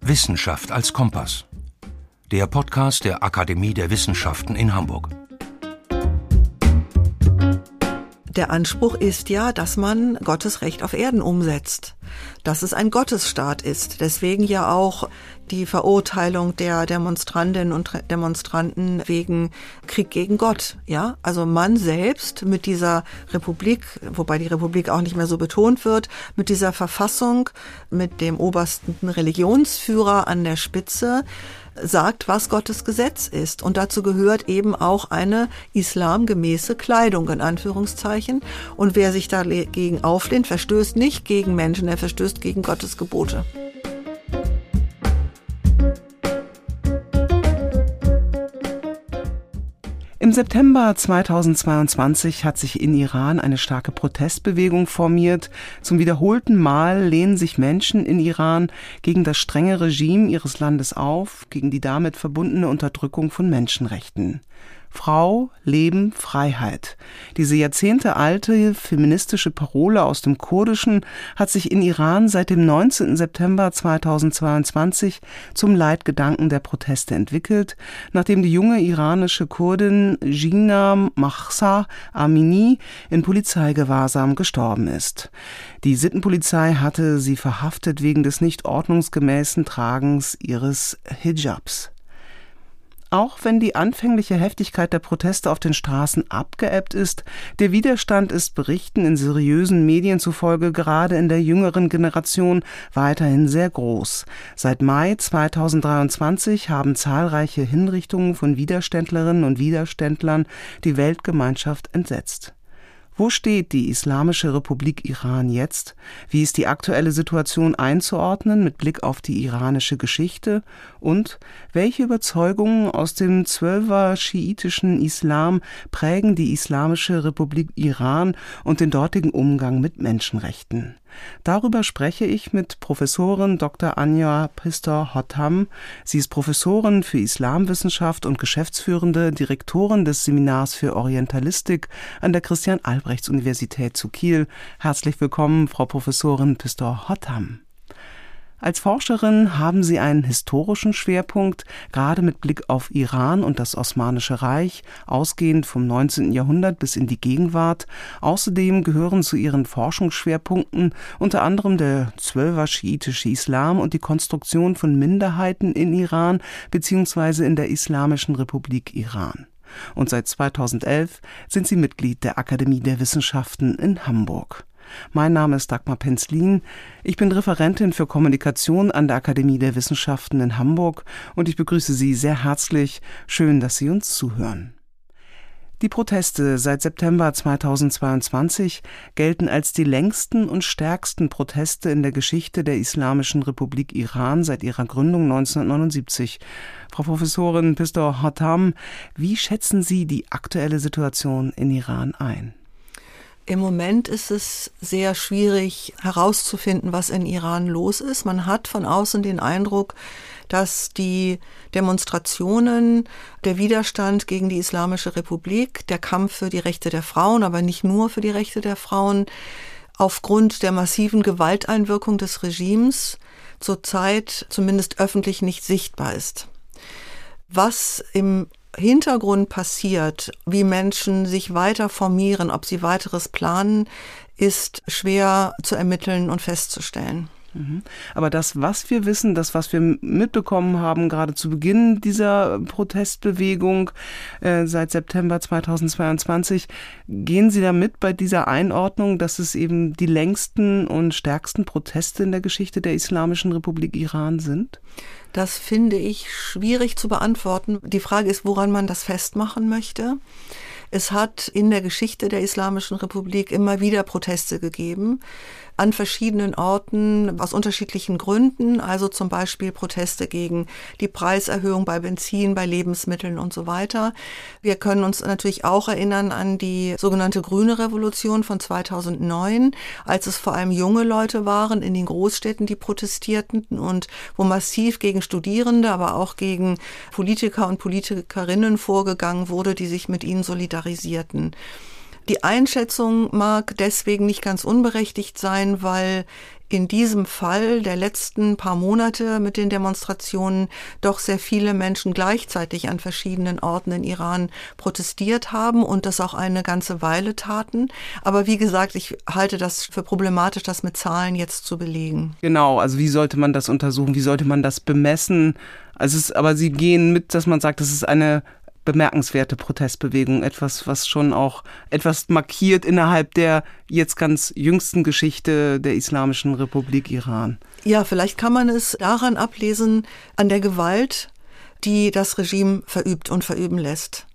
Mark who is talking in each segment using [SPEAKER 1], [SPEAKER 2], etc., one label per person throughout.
[SPEAKER 1] Wissenschaft als Kompass. Der Podcast der Akademie der Wissenschaften in Hamburg.
[SPEAKER 2] Der Anspruch ist ja, dass man Gottes Recht auf Erden umsetzt, dass es ein Gottesstaat ist. Deswegen ja auch die Verurteilung der Demonstrantinnen und Demonstranten wegen Krieg gegen Gott. Ja, also man selbst mit dieser Republik, wobei die Republik auch nicht mehr so betont wird, mit dieser Verfassung, mit dem obersten Religionsführer an der Spitze, sagt, was Gottes Gesetz ist. Und dazu gehört eben auch eine islamgemäße Kleidung, in Anführungszeichen. Und wer sich dagegen auflehnt, verstößt nicht gegen Menschen, er verstößt gegen Gottes Gebote.
[SPEAKER 3] September 2022 hat sich in Iran eine starke Protestbewegung formiert. Zum wiederholten Mal lehnen sich Menschen in Iran gegen das strenge Regime ihres Landes auf, gegen die damit verbundene Unterdrückung von Menschenrechten. Frau, Leben, Freiheit. Diese jahrzehntealte feministische Parole aus dem Kurdischen hat sich in Iran seit dem 19. September 2022 zum Leitgedanken der Proteste entwickelt, nachdem die junge iranische Kurdin Gina Mahsa Amini in Polizeigewahrsam gestorben ist. Die Sittenpolizei hatte sie verhaftet wegen des nicht ordnungsgemäßen Tragens ihres Hijabs. Auch wenn die anfängliche Heftigkeit der Proteste auf den Straßen abgeebbt ist, der Widerstand ist Berichten in seriösen Medien zufolge gerade in der jüngeren Generation weiterhin sehr groß. Seit Mai 2023 haben zahlreiche Hinrichtungen von Widerständlerinnen und Widerständlern die Weltgemeinschaft entsetzt. Wo steht die Islamische Republik Iran jetzt? Wie ist die aktuelle Situation einzuordnen mit Blick auf die iranische Geschichte? Und welche Überzeugungen aus dem zwölfer schiitischen Islam prägen die Islamische Republik Iran und den dortigen Umgang mit Menschenrechten? Darüber spreche ich mit Professorin Dr. Anja Pistor-Hottam. Sie ist Professorin für Islamwissenschaft und geschäftsführende Direktorin des Seminars für Orientalistik an der Christian-Albrechts-Universität zu Kiel. Herzlich willkommen, Frau Professorin Pistor-Hottam. Als Forscherin haben Sie einen historischen Schwerpunkt, gerade mit Blick auf Iran und das Osmanische Reich, ausgehend vom 19. Jahrhundert bis in die Gegenwart. Außerdem gehören zu Ihren Forschungsschwerpunkten unter anderem der zwölfer schiitische Islam und die Konstruktion von Minderheiten in Iran bzw. in der Islamischen Republik Iran. Und seit 2011 sind Sie Mitglied der Akademie der Wissenschaften in Hamburg. Mein Name ist Dagmar Penzlin. Ich bin Referentin für Kommunikation an der Akademie der Wissenschaften in Hamburg und ich begrüße Sie sehr herzlich. Schön, dass Sie uns zuhören. Die Proteste seit September 2022 gelten als die längsten und stärksten Proteste in der Geschichte der Islamischen Republik Iran seit ihrer Gründung 1979. Frau Professorin Pistor Hatam, wie schätzen Sie die aktuelle Situation in Iran ein?
[SPEAKER 2] Im Moment ist es sehr schwierig herauszufinden, was in Iran los ist. Man hat von außen den Eindruck, dass die Demonstrationen, der Widerstand gegen die Islamische Republik, der Kampf für die Rechte der Frauen, aber nicht nur für die Rechte der Frauen, aufgrund der massiven Gewalteinwirkung des Regimes zurzeit zumindest öffentlich nicht sichtbar ist. Was im Hintergrund passiert, wie Menschen sich weiter formieren, ob sie weiteres planen, ist schwer zu ermitteln und festzustellen.
[SPEAKER 3] Mhm. Aber das, was wir wissen, das, was wir mitbekommen haben, gerade zu Beginn dieser Protestbewegung äh, seit September 2022, gehen Sie damit bei dieser Einordnung, dass es eben die längsten und stärksten Proteste in der Geschichte der Islamischen Republik Iran sind?
[SPEAKER 2] Das finde ich schwierig zu beantworten. Die Frage ist, woran man das festmachen möchte. Es hat in der Geschichte der Islamischen Republik immer wieder Proteste gegeben an verschiedenen Orten aus unterschiedlichen Gründen, also zum Beispiel Proteste gegen die Preiserhöhung bei Benzin, bei Lebensmitteln und so weiter. Wir können uns natürlich auch erinnern an die sogenannte Grüne Revolution von 2009, als es vor allem junge Leute waren in den Großstädten, die protestierten und wo massiv gegen Studierende, aber auch gegen Politiker und Politikerinnen vorgegangen wurde, die sich mit ihnen solidarisierten. Die Einschätzung mag deswegen nicht ganz unberechtigt sein, weil in diesem Fall der letzten paar Monate mit den Demonstrationen doch sehr viele Menschen gleichzeitig an verschiedenen Orten in Iran protestiert haben und das auch eine ganze Weile taten. Aber wie gesagt, ich halte das für problematisch, das mit Zahlen jetzt zu belegen.
[SPEAKER 3] Genau, also wie sollte man das untersuchen? Wie sollte man das bemessen? Also es, aber Sie gehen mit, dass man sagt, das ist eine bemerkenswerte Protestbewegung, etwas, was schon auch etwas markiert innerhalb der jetzt ganz jüngsten Geschichte der Islamischen Republik Iran.
[SPEAKER 2] Ja, vielleicht kann man es daran ablesen, an der Gewalt, die das Regime verübt und verüben lässt.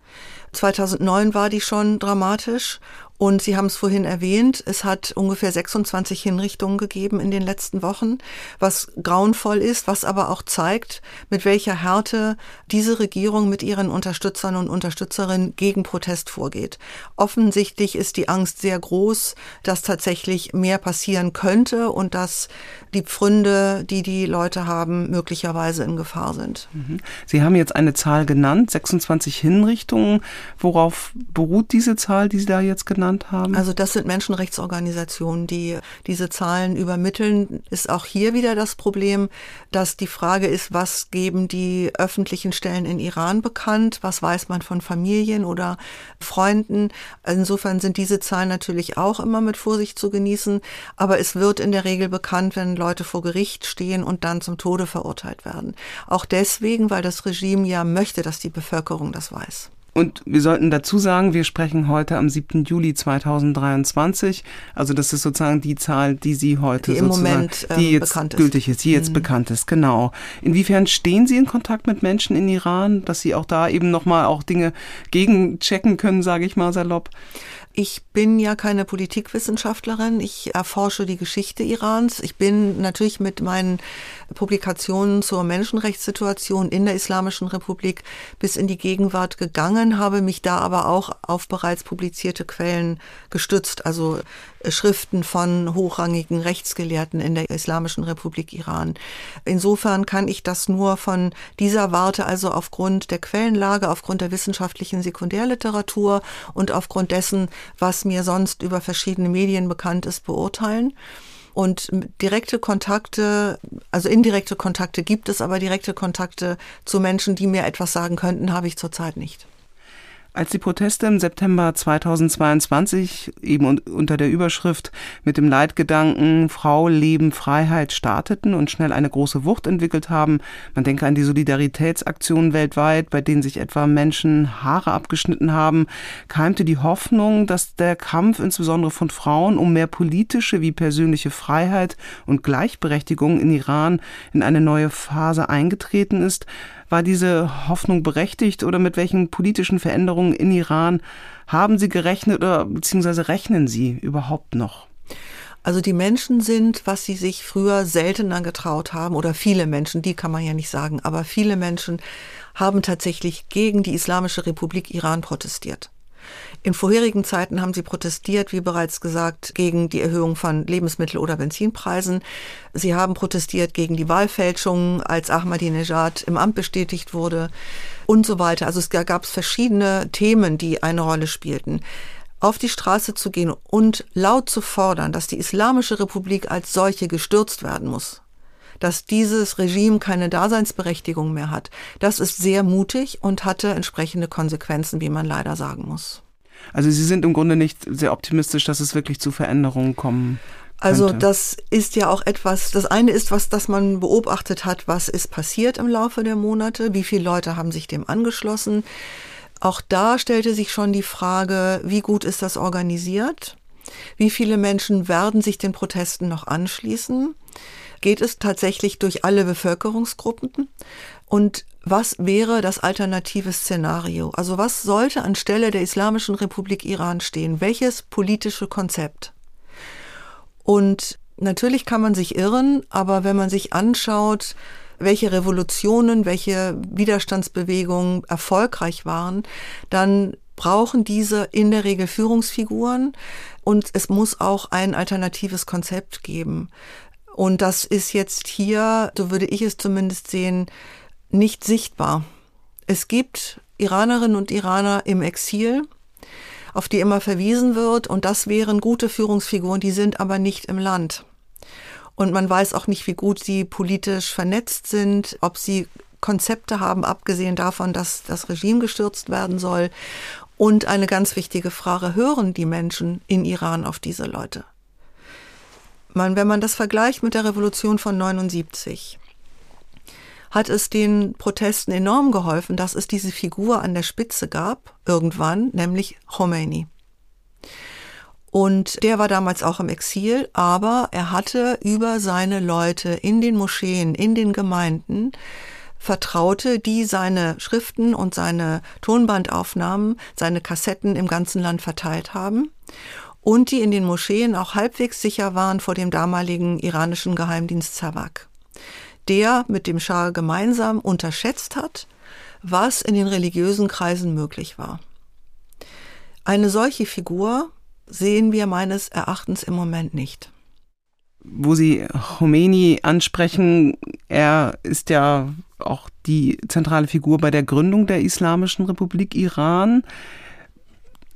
[SPEAKER 2] 2009 war die schon dramatisch und Sie haben es vorhin erwähnt, es hat ungefähr 26 Hinrichtungen gegeben in den letzten Wochen, was grauenvoll ist, was aber auch zeigt, mit welcher Härte diese Regierung mit ihren Unterstützern und Unterstützerinnen gegen Protest vorgeht. Offensichtlich ist die Angst sehr groß, dass tatsächlich mehr passieren könnte und dass die Pfründe, die die Leute haben, möglicherweise in Gefahr sind.
[SPEAKER 3] Mhm. Sie haben jetzt eine Zahl genannt, 26 Hinrichtungen. Worauf beruht diese Zahl, die Sie da jetzt genannt genannt haben?
[SPEAKER 2] Also das sind Menschenrechtsorganisationen, die diese Zahlen übermitteln. Ist auch hier wieder das Problem, dass die Frage ist, was geben die öffentlichen Stellen in Iran bekannt? Was weiß man von Familien oder Freunden? Insofern sind diese Zahlen natürlich auch immer mit Vorsicht zu genießen. Aber es wird in der Regel bekannt, wenn Leute vor Gericht stehen und dann zum Tode verurteilt werden. Auch deswegen, weil das Regime ja möchte, dass die Bevölkerung das weiß.
[SPEAKER 3] Und wir sollten dazu sagen, wir sprechen heute am 7. Juli 2023. Also das ist sozusagen die Zahl, die Sie heute
[SPEAKER 2] die
[SPEAKER 3] im
[SPEAKER 2] Moment
[SPEAKER 3] ähm, die jetzt gültig ist, die jetzt mhm. bekannt ist. Genau. Inwiefern stehen Sie in Kontakt mit Menschen in Iran, dass Sie auch da eben nochmal auch Dinge gegenchecken können, sage ich mal salopp?
[SPEAKER 2] Ich bin ja keine Politikwissenschaftlerin. Ich erforsche die Geschichte Irans. Ich bin natürlich mit meinen Publikationen zur Menschenrechtssituation in der Islamischen Republik bis in die Gegenwart gegangen, habe mich da aber auch auf bereits publizierte Quellen gestützt, also Schriften von hochrangigen Rechtsgelehrten in der Islamischen Republik Iran. Insofern kann ich das nur von dieser Warte, also aufgrund der Quellenlage, aufgrund der wissenschaftlichen Sekundärliteratur und aufgrund dessen, was mir sonst über verschiedene Medien bekannt ist, beurteilen. Und direkte Kontakte, also indirekte Kontakte gibt es, aber direkte Kontakte zu Menschen, die mir etwas sagen könnten, habe ich zurzeit nicht.
[SPEAKER 3] Als die Proteste im September 2022 eben unter der Überschrift mit dem Leitgedanken Frau, Leben, Freiheit starteten und schnell eine große Wucht entwickelt haben, man denke an die Solidaritätsaktionen weltweit, bei denen sich etwa Menschen Haare abgeschnitten haben, keimte die Hoffnung, dass der Kampf insbesondere von Frauen um mehr politische wie persönliche Freiheit und Gleichberechtigung in Iran in eine neue Phase eingetreten ist, war diese Hoffnung berechtigt oder mit welchen politischen Veränderungen in Iran haben Sie gerechnet oder beziehungsweise rechnen Sie überhaupt noch?
[SPEAKER 2] Also die Menschen sind, was sie sich früher seltener getraut haben, oder viele Menschen, die kann man ja nicht sagen, aber viele Menschen haben tatsächlich gegen die Islamische Republik Iran protestiert. In vorherigen Zeiten haben sie protestiert, wie bereits gesagt, gegen die Erhöhung von Lebensmittel- oder Benzinpreisen. Sie haben protestiert gegen die Wahlfälschungen, als Ahmadinejad im Amt bestätigt wurde und so weiter. Also es gab verschiedene Themen, die eine Rolle spielten auf die Straße zu gehen und laut zu fordern, dass die Islamische Republik als solche gestürzt werden muss, dass dieses Regime keine Daseinsberechtigung mehr hat, das ist sehr mutig und hatte entsprechende Konsequenzen, wie man leider sagen muss.
[SPEAKER 3] Also Sie sind im Grunde nicht sehr optimistisch, dass es wirklich zu Veränderungen kommen
[SPEAKER 2] also das ist ja auch etwas, das eine ist, was das man beobachtet hat, was ist passiert im Laufe der Monate, wie viele Leute haben sich dem angeschlossen. Auch da stellte sich schon die Frage, wie gut ist das organisiert? Wie viele Menschen werden sich den Protesten noch anschließen? Geht es tatsächlich durch alle Bevölkerungsgruppen? Und was wäre das alternative Szenario? Also was sollte anstelle der Islamischen Republik Iran stehen? Welches politische Konzept? Und natürlich kann man sich irren, aber wenn man sich anschaut, welche Revolutionen, welche Widerstandsbewegungen erfolgreich waren, dann brauchen diese in der Regel Führungsfiguren und es muss auch ein alternatives Konzept geben. Und das ist jetzt hier, so würde ich es zumindest sehen, nicht sichtbar. Es gibt Iranerinnen und Iraner im Exil, auf die immer verwiesen wird. Und das wären gute Führungsfiguren, die sind aber nicht im Land. Und man weiß auch nicht, wie gut sie politisch vernetzt sind, ob sie Konzepte haben, abgesehen davon, dass das Regime gestürzt werden soll. Und eine ganz wichtige Frage, hören die Menschen in Iran auf diese Leute? Man, wenn man das vergleicht mit der Revolution von 79, hat es den Protesten enorm geholfen, dass es diese Figur an der Spitze gab, irgendwann, nämlich Khomeini. Und der war damals auch im Exil, aber er hatte über seine Leute in den Moscheen, in den Gemeinden, Vertraute, die seine Schriften und seine Tonbandaufnahmen, seine Kassetten im ganzen Land verteilt haben und die in den Moscheen auch halbwegs sicher waren vor dem damaligen iranischen Geheimdienst Zawak, der mit dem Schah gemeinsam unterschätzt hat, was in den religiösen Kreisen möglich war. Eine solche Figur sehen wir meines Erachtens im Moment nicht.
[SPEAKER 3] Wo Sie Khomeini ansprechen, er ist ja auch die zentrale Figur bei der Gründung der Islamischen Republik Iran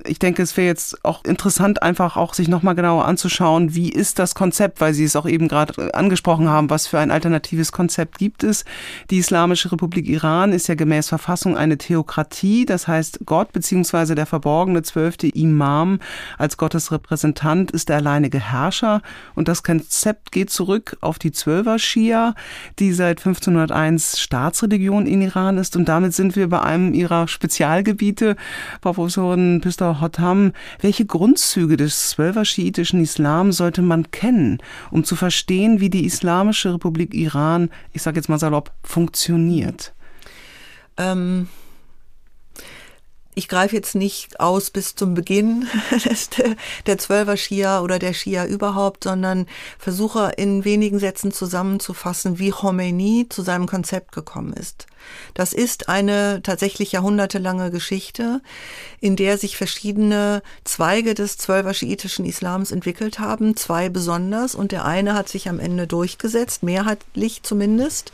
[SPEAKER 3] ich denke, es wäre jetzt auch interessant, einfach auch sich nochmal genauer anzuschauen, wie ist das Konzept, weil Sie es auch eben gerade angesprochen haben, was für ein alternatives Konzept gibt es. Die Islamische Republik Iran ist ja gemäß Verfassung eine Theokratie, das heißt Gott bzw. der verborgene zwölfte Imam als Gottes Repräsentant ist der alleinige Herrscher und das Konzept geht zurück auf die Zwölfer Schia, die seit 1501 Staatsreligion in Iran ist und damit sind wir bei einem ihrer Spezialgebiete, Frau Professorin Pistol Hotham, welche Grundzüge des zwölfer-schiitischen Islam sollte man kennen, um zu verstehen, wie die Islamische Republik Iran, ich sage jetzt mal salopp, funktioniert?
[SPEAKER 2] Ähm, ich greife jetzt nicht aus bis zum Beginn der Zwölfer Schia oder der Schia überhaupt, sondern versuche in wenigen Sätzen zusammenzufassen, wie Khomeini zu seinem Konzept gekommen ist. Das ist eine tatsächlich jahrhundertelange Geschichte, in der sich verschiedene Zweige des zwölfer schiitischen Islams entwickelt haben, zwei besonders, und der eine hat sich am Ende durchgesetzt, mehrheitlich zumindest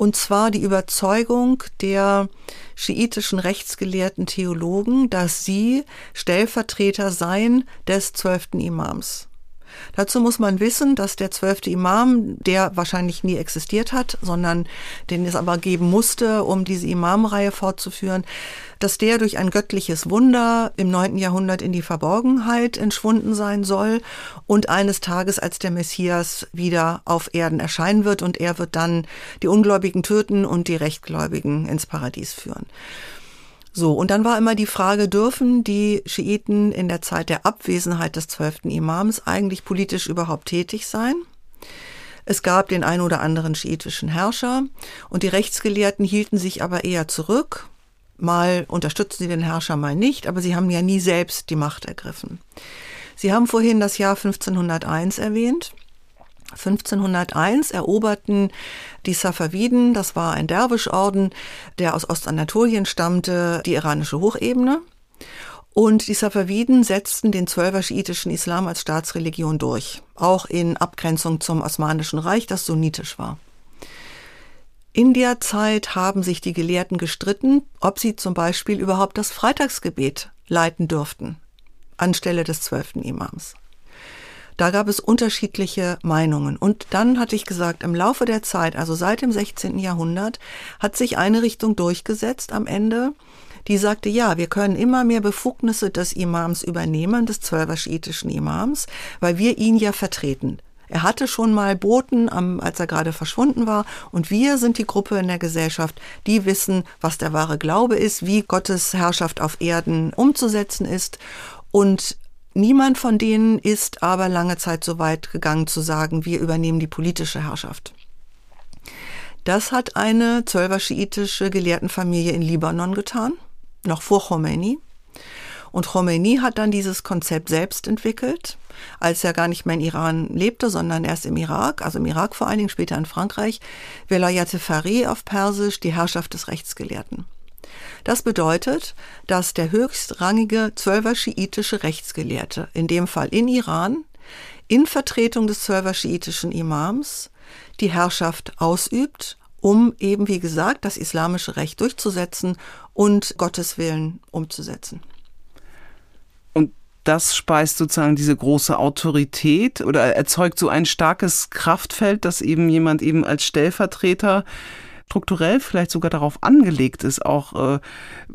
[SPEAKER 2] und zwar die Überzeugung der schiitischen rechtsgelehrten Theologen, dass sie Stellvertreter seien des zwölften Imams. Dazu muss man wissen, dass der zwölfte Imam, der wahrscheinlich nie existiert hat, sondern den es aber geben musste, um diese Imamreihe fortzuführen, dass der durch ein göttliches Wunder im neunten Jahrhundert in die Verborgenheit entschwunden sein soll und eines Tages als der Messias wieder auf Erden erscheinen wird und er wird dann die Ungläubigen töten und die Rechtgläubigen ins Paradies führen. So, und dann war immer die Frage, dürfen die Schiiten in der Zeit der Abwesenheit des zwölften Imams eigentlich politisch überhaupt tätig sein? Es gab den ein oder anderen schiitischen Herrscher und die Rechtsgelehrten hielten sich aber eher zurück. Mal unterstützten sie den Herrscher, mal nicht, aber sie haben ja nie selbst die Macht ergriffen. Sie haben vorhin das Jahr 1501 erwähnt. 1501 eroberten die Safaviden, das war ein Derwischorden, der aus Ostanatolien stammte, die iranische Hochebene. Und die Safaviden setzten den zwölfer schiitischen Islam als Staatsreligion durch, auch in Abgrenzung zum Osmanischen Reich, das sunnitisch war. In der Zeit haben sich die Gelehrten gestritten, ob sie zum Beispiel überhaupt das Freitagsgebet leiten dürften, anstelle des zwölften Imams. Da gab es unterschiedliche Meinungen. Und dann hatte ich gesagt, im Laufe der Zeit, also seit dem 16. Jahrhundert, hat sich eine Richtung durchgesetzt am Ende, die sagte, ja, wir können immer mehr Befugnisse des Imams übernehmen, des zwölfer-schiitischen Imams, weil wir ihn ja vertreten. Er hatte schon mal Boten, als er gerade verschwunden war. Und wir sind die Gruppe in der Gesellschaft, die wissen, was der wahre Glaube ist, wie Gottes Herrschaft auf Erden umzusetzen ist. Und Niemand von denen ist aber lange Zeit so weit gegangen zu sagen, wir übernehmen die politische Herrschaft. Das hat eine zwölfer-schiitische Gelehrtenfamilie in Libanon getan, noch vor Khomeini. Und Khomeini hat dann dieses Konzept selbst entwickelt, als er gar nicht mehr in Iran lebte, sondern erst im Irak, also im Irak vor allen Dingen, später in Frankreich, Velayat Fari auf Persisch, die Herrschaft des Rechtsgelehrten. Das bedeutet, dass der höchstrangige zwölfer-schiitische Rechtsgelehrte, in dem Fall in Iran, in Vertretung des zwölfer-schiitischen Imams die Herrschaft ausübt, um eben, wie gesagt, das islamische Recht durchzusetzen und Gottes Willen umzusetzen.
[SPEAKER 3] das speist sozusagen diese große Autorität oder erzeugt so ein starkes Kraftfeld, dass eben jemand eben als Stellvertreter strukturell vielleicht sogar darauf angelegt ist, auch äh,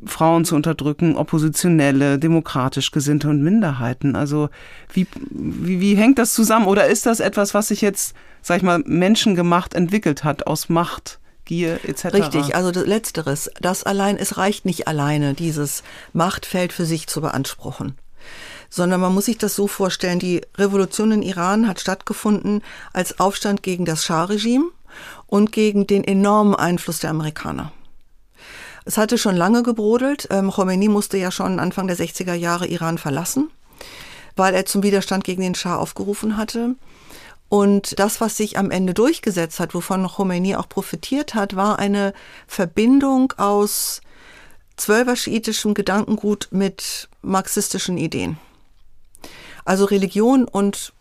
[SPEAKER 3] Frauen zu unterdrücken, Oppositionelle, demokratisch Gesinnte und Minderheiten. Also wie, wie, wie hängt das zusammen? Oder ist das etwas, was sich jetzt, sag ich mal, menschengemacht entwickelt hat aus Macht? Gier etc.
[SPEAKER 2] Richtig, also das letzteres, das allein, es reicht nicht alleine, dieses Machtfeld für sich zu beanspruchen sondern man muss sich das so vorstellen, die Revolution in Iran hat stattgefunden als Aufstand gegen das Schah-Regime und gegen den enormen Einfluss der Amerikaner. Es hatte schon lange gebrodelt. Ähm, Khomeini musste ja schon Anfang der 60er Jahre Iran verlassen, weil er zum Widerstand gegen den Schah aufgerufen hatte. Und das, was sich am Ende durchgesetzt hat, wovon Khomeini auch profitiert hat, war eine Verbindung aus zwölfer schiitischem Gedankengut mit marxistischen Ideen. Also Religion und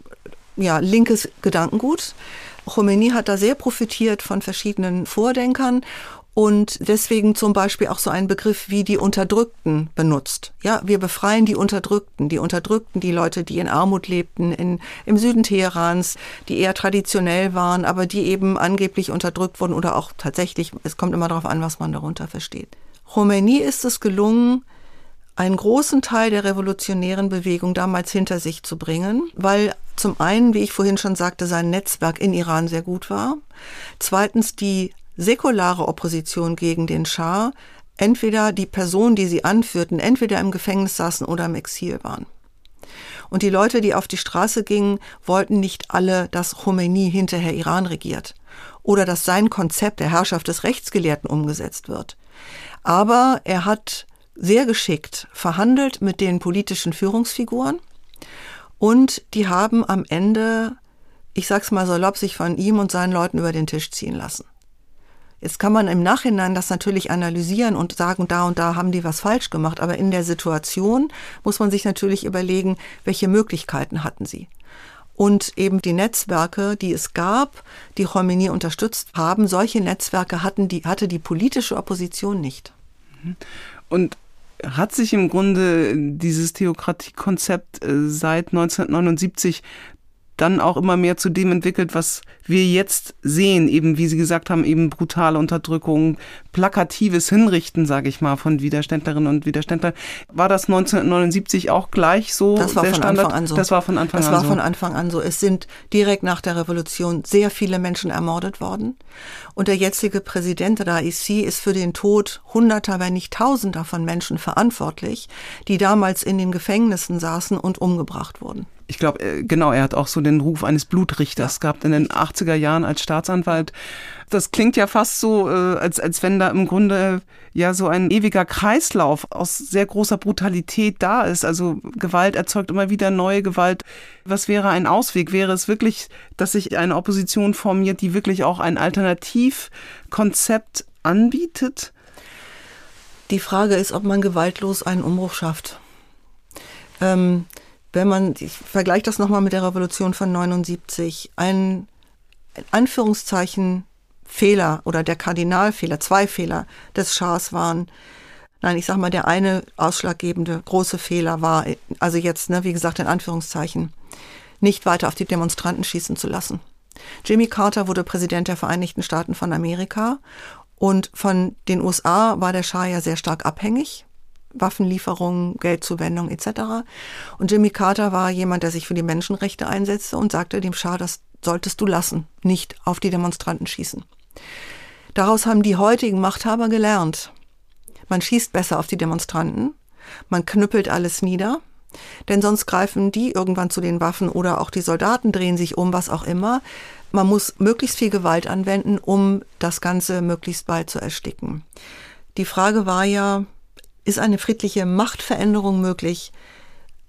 [SPEAKER 2] ja, linkes Gedankengut. Khomeini hat da sehr profitiert von verschiedenen Vordenkern und deswegen zum Beispiel auch so einen Begriff wie die Unterdrückten benutzt. Ja, wir befreien die Unterdrückten, die Unterdrückten, die Leute, die in Armut lebten, in, im Süden Teherans, die eher traditionell waren, aber die eben angeblich unterdrückt wurden oder auch tatsächlich, es kommt immer darauf an, was man darunter versteht. Khomeini ist es gelungen, einen großen Teil der revolutionären Bewegung damals hinter sich zu bringen, weil zum einen, wie ich vorhin schon sagte, sein Netzwerk in Iran sehr gut war. Zweitens die säkulare Opposition gegen den Schah, entweder die Personen, die sie anführten, entweder im Gefängnis saßen oder im Exil waren. Und die Leute, die auf die Straße gingen, wollten nicht alle, dass Khomeini hinterher Iran regiert oder dass sein Konzept der Herrschaft des Rechtsgelehrten umgesetzt wird. Aber er hat sehr geschickt verhandelt mit den politischen Führungsfiguren und die haben am Ende, ich sag's mal salopp, sich von ihm und seinen Leuten über den Tisch ziehen lassen. Jetzt kann man im Nachhinein das natürlich analysieren und sagen, da und da haben die was falsch gemacht, aber in der Situation muss man sich natürlich überlegen, welche Möglichkeiten hatten sie. Und eben die Netzwerke, die es gab, die Khomeini unterstützt haben, solche Netzwerke hatten die, hatte die politische Opposition nicht.
[SPEAKER 3] Und hat sich im Grunde dieses Theokratiekonzept äh, seit 1979 dann auch immer mehr zu dem entwickelt, was wir jetzt sehen, eben wie Sie gesagt haben, eben brutale Unterdrückung, plakatives Hinrichten, sage ich mal, von Widerständlerinnen und Widerständlern. War das 1979 auch gleich so?
[SPEAKER 2] Das war von Standard? Anfang an so.
[SPEAKER 3] Das war von Anfang
[SPEAKER 2] das
[SPEAKER 3] an
[SPEAKER 2] so.
[SPEAKER 3] Das
[SPEAKER 2] war von Anfang an so. Es sind direkt nach der Revolution sehr viele Menschen ermordet worden. Und der jetzige Präsident Raisi ist für den Tod Hunderter, wenn nicht Tausender von Menschen verantwortlich, die damals in den Gefängnissen saßen und umgebracht wurden
[SPEAKER 3] ich glaube, äh, genau, er hat auch so den Ruf eines Blutrichters gehabt in den 80er Jahren als Staatsanwalt. Das klingt ja fast so, äh, als, als wenn da im Grunde ja so ein ewiger Kreislauf aus sehr großer Brutalität da ist. Also Gewalt erzeugt immer wieder neue Gewalt. Was wäre ein Ausweg? Wäre es wirklich, dass sich eine Opposition formiert, die wirklich auch ein Alternativkonzept anbietet?
[SPEAKER 2] Die Frage ist, ob man gewaltlos einen Umbruch schafft. Ähm, wenn man, ich vergleiche das nochmal mit der Revolution von 79, ein in Anführungszeichen Fehler oder der Kardinalfehler, zwei Fehler des Schahs waren, nein, ich sag mal, der eine ausschlaggebende große Fehler war, also jetzt, ne, wie gesagt, in Anführungszeichen, nicht weiter auf die Demonstranten schießen zu lassen. Jimmy Carter wurde Präsident der Vereinigten Staaten von Amerika und von den USA war der Schah ja sehr stark abhängig. Waffenlieferungen, Geldzuwendung etc. Und Jimmy Carter war jemand, der sich für die Menschenrechte einsetzte und sagte dem Schah, das solltest du lassen, nicht auf die Demonstranten schießen. Daraus haben die heutigen Machthaber gelernt. Man schießt besser auf die Demonstranten, man knüppelt alles nieder, denn sonst greifen die irgendwann zu den Waffen oder auch die Soldaten drehen sich um, was auch immer. Man muss möglichst viel Gewalt anwenden, um das Ganze möglichst bald zu ersticken. Die Frage war ja, ist eine friedliche Machtveränderung möglich?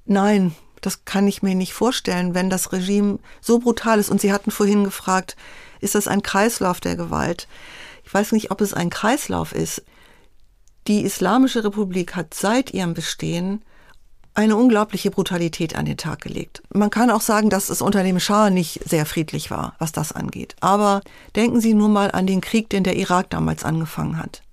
[SPEAKER 2] Nein, das kann ich mir nicht vorstellen, wenn das Regime so brutal ist. Und Sie hatten vorhin gefragt, ist das ein Kreislauf der Gewalt? Ich weiß nicht, ob es ein Kreislauf ist. Die Islamische Republik hat seit ihrem Bestehen eine unglaubliche Brutalität an den Tag gelegt. Man kann auch sagen, dass es unter dem Schah nicht sehr friedlich war, was das angeht. Aber denken Sie nur mal an den Krieg, den der Irak damals angefangen hat.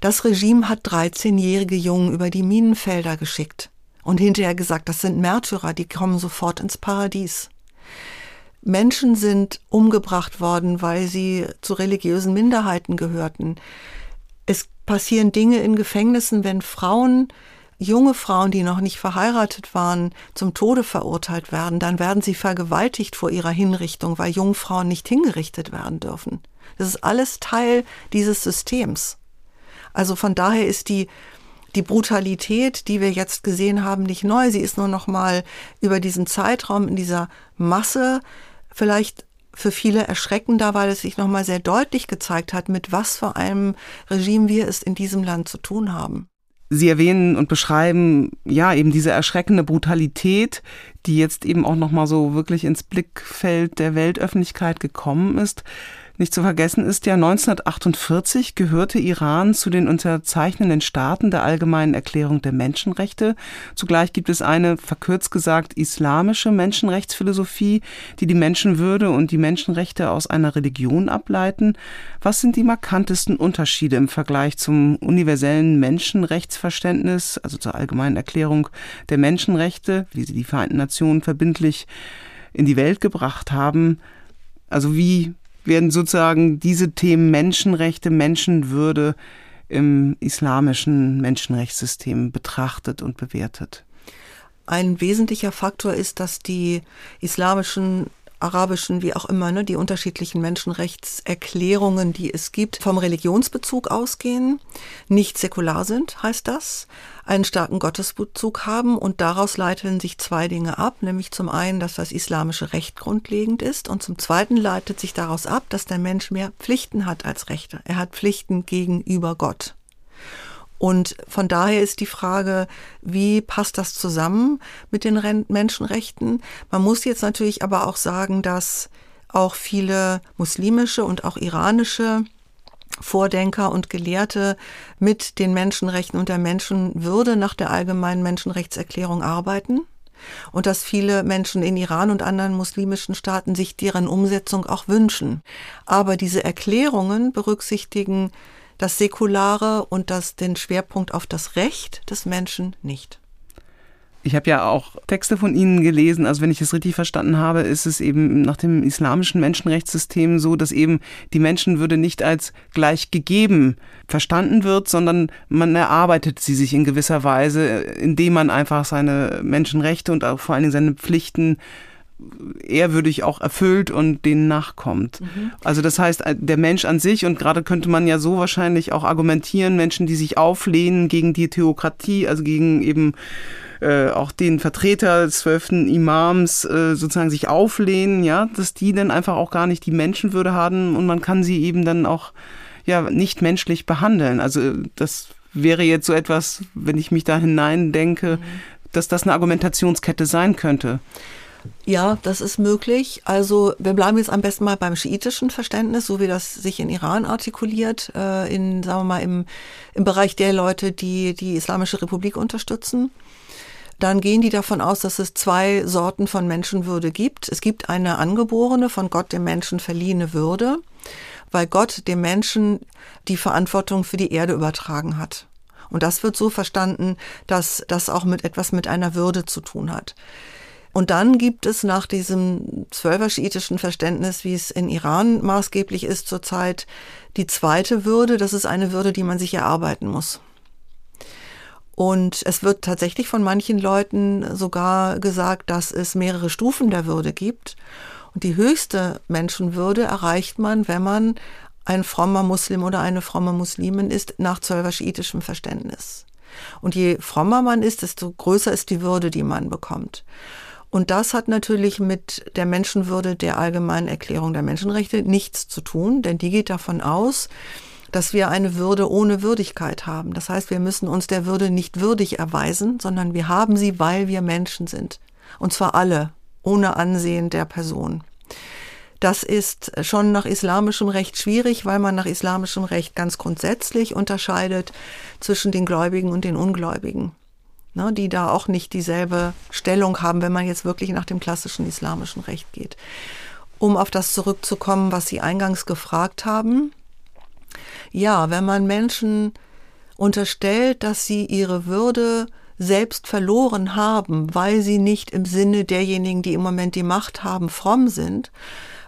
[SPEAKER 2] Das Regime hat 13-jährige Jungen über die Minenfelder geschickt. und hinterher gesagt, das sind Märtyrer, die kommen sofort ins Paradies. Menschen sind umgebracht worden, weil sie zu religiösen Minderheiten gehörten. Es passieren Dinge in Gefängnissen, wenn Frauen, junge Frauen, die noch nicht verheiratet waren, zum Tode verurteilt werden, dann werden sie vergewaltigt vor ihrer Hinrichtung, weil Jungfrauen nicht hingerichtet werden dürfen. Das ist alles Teil dieses Systems. Also von daher ist die die Brutalität, die wir jetzt gesehen haben, nicht neu. Sie ist nur noch mal über diesen Zeitraum in dieser Masse vielleicht für viele erschreckender, weil es sich noch mal sehr deutlich gezeigt hat, mit was für einem Regime wir es in diesem Land zu tun haben.
[SPEAKER 3] Sie erwähnen und beschreiben ja eben diese erschreckende Brutalität, die jetzt eben auch noch mal so wirklich ins Blickfeld der Weltöffentlichkeit gekommen ist. Nicht zu vergessen ist ja, 1948 gehörte Iran zu den unterzeichnenden Staaten der Allgemeinen Erklärung der Menschenrechte. Zugleich gibt es eine, verkürzt gesagt, islamische Menschenrechtsphilosophie, die die Menschenwürde und die Menschenrechte aus einer Religion ableiten. Was sind die markantesten Unterschiede im Vergleich zum universellen Menschenrechtsverständnis, also zur Allgemeinen Erklärung der Menschenrechte, wie sie die Vereinten Nationen verbindlich in die Welt gebracht haben? Also wie werden sozusagen diese Themen Menschenrechte, Menschenwürde im islamischen Menschenrechtssystem betrachtet und bewertet?
[SPEAKER 2] Ein wesentlicher Faktor ist, dass die islamischen arabischen, wie auch immer, ne, die unterschiedlichen Menschenrechtserklärungen, die es gibt, vom Religionsbezug ausgehen, nicht säkular sind, heißt das, einen starken Gottesbezug haben und daraus leiten sich zwei Dinge ab, nämlich zum einen, dass das islamische Recht grundlegend ist und zum zweiten leitet sich daraus ab, dass der Mensch mehr Pflichten hat als Rechte. Er hat Pflichten gegenüber Gott. Und von daher ist die Frage, wie passt das zusammen mit den Menschenrechten? Man muss jetzt natürlich aber auch sagen, dass auch viele muslimische und auch iranische Vordenker und Gelehrte mit den Menschenrechten und der Menschenwürde nach der allgemeinen Menschenrechtserklärung arbeiten und dass viele Menschen in Iran und anderen muslimischen Staaten sich deren Umsetzung auch wünschen. Aber diese Erklärungen berücksichtigen das Säkulare und das, den Schwerpunkt auf das Recht des Menschen nicht.
[SPEAKER 3] Ich habe ja auch Texte von Ihnen gelesen, also wenn ich es richtig verstanden habe, ist es eben nach dem islamischen Menschenrechtssystem so, dass eben die Menschenwürde nicht als gleich gegeben verstanden wird, sondern man erarbeitet sie sich in gewisser Weise, indem man einfach seine Menschenrechte und auch vor allen Dingen seine Pflichten ehrwürdig auch erfüllt und denen nachkommt. Mhm. Also das heißt, äh, der Mensch an sich, und gerade könnte man ja so wahrscheinlich auch argumentieren, Menschen, die sich auflehnen gegen die Theokratie, also gegen eben äh, auch den Vertreter des zwölften Imams äh, sozusagen sich auflehnen, ja, dass die dann einfach auch gar nicht die Menschenwürde haben und man kann sie eben dann auch ja nicht menschlich behandeln. Also das wäre jetzt so etwas, wenn ich mich da hinein denke, mhm. dass das eine Argumentationskette sein könnte.
[SPEAKER 2] Ja, das ist möglich. Also wir bleiben jetzt am besten mal beim schiitischen Verständnis, so wie das sich in Iran artikuliert, äh, in, sagen wir mal, im, im Bereich der Leute, die die Islamische Republik unterstützen. Dann gehen die davon aus, dass es zwei Sorten von Menschenwürde gibt. Es gibt eine angeborene, von Gott dem Menschen verliehene Würde, weil Gott dem Menschen die Verantwortung für die Erde übertragen hat. Und das wird so verstanden, dass das auch mit etwas mit einer Würde zu tun hat. Und dann gibt es nach diesem zwölfer-schiitischen Verständnis, wie es in Iran maßgeblich ist zurzeit, die zweite Würde. Das ist eine Würde, die man sich erarbeiten muss. Und es wird tatsächlich von manchen Leuten sogar gesagt, dass es mehrere Stufen der Würde gibt. Und die höchste Menschenwürde erreicht man, wenn man ein frommer Muslim oder eine fromme Muslimin ist, nach zwölfer-schiitischem Verständnis. Und je frommer man ist, desto größer ist die Würde, die man bekommt. Und das hat natürlich mit der Menschenwürde der Allgemeinen Erklärung der Menschenrechte nichts zu tun, denn die geht davon aus, dass wir eine Würde ohne Würdigkeit haben. Das heißt, wir müssen uns der Würde nicht würdig erweisen, sondern wir haben sie, weil wir Menschen sind. Und zwar alle, ohne Ansehen der Person. Das ist schon nach islamischem Recht schwierig, weil man nach islamischem Recht ganz grundsätzlich unterscheidet zwischen den Gläubigen und den Ungläubigen ne, die da auch nicht dieselbe Stellung haben, wenn man jetzt wirklich nach dem klassischen islamischen Recht geht. Um auf das zurückzukommen, was Sie eingangs gefragt haben. Ja, wenn man Menschen unterstellt, dass sie ihre Würde selbst verloren haben, weil sie nicht im Sinne derjenigen, die im Moment die Macht haben, fromm sind,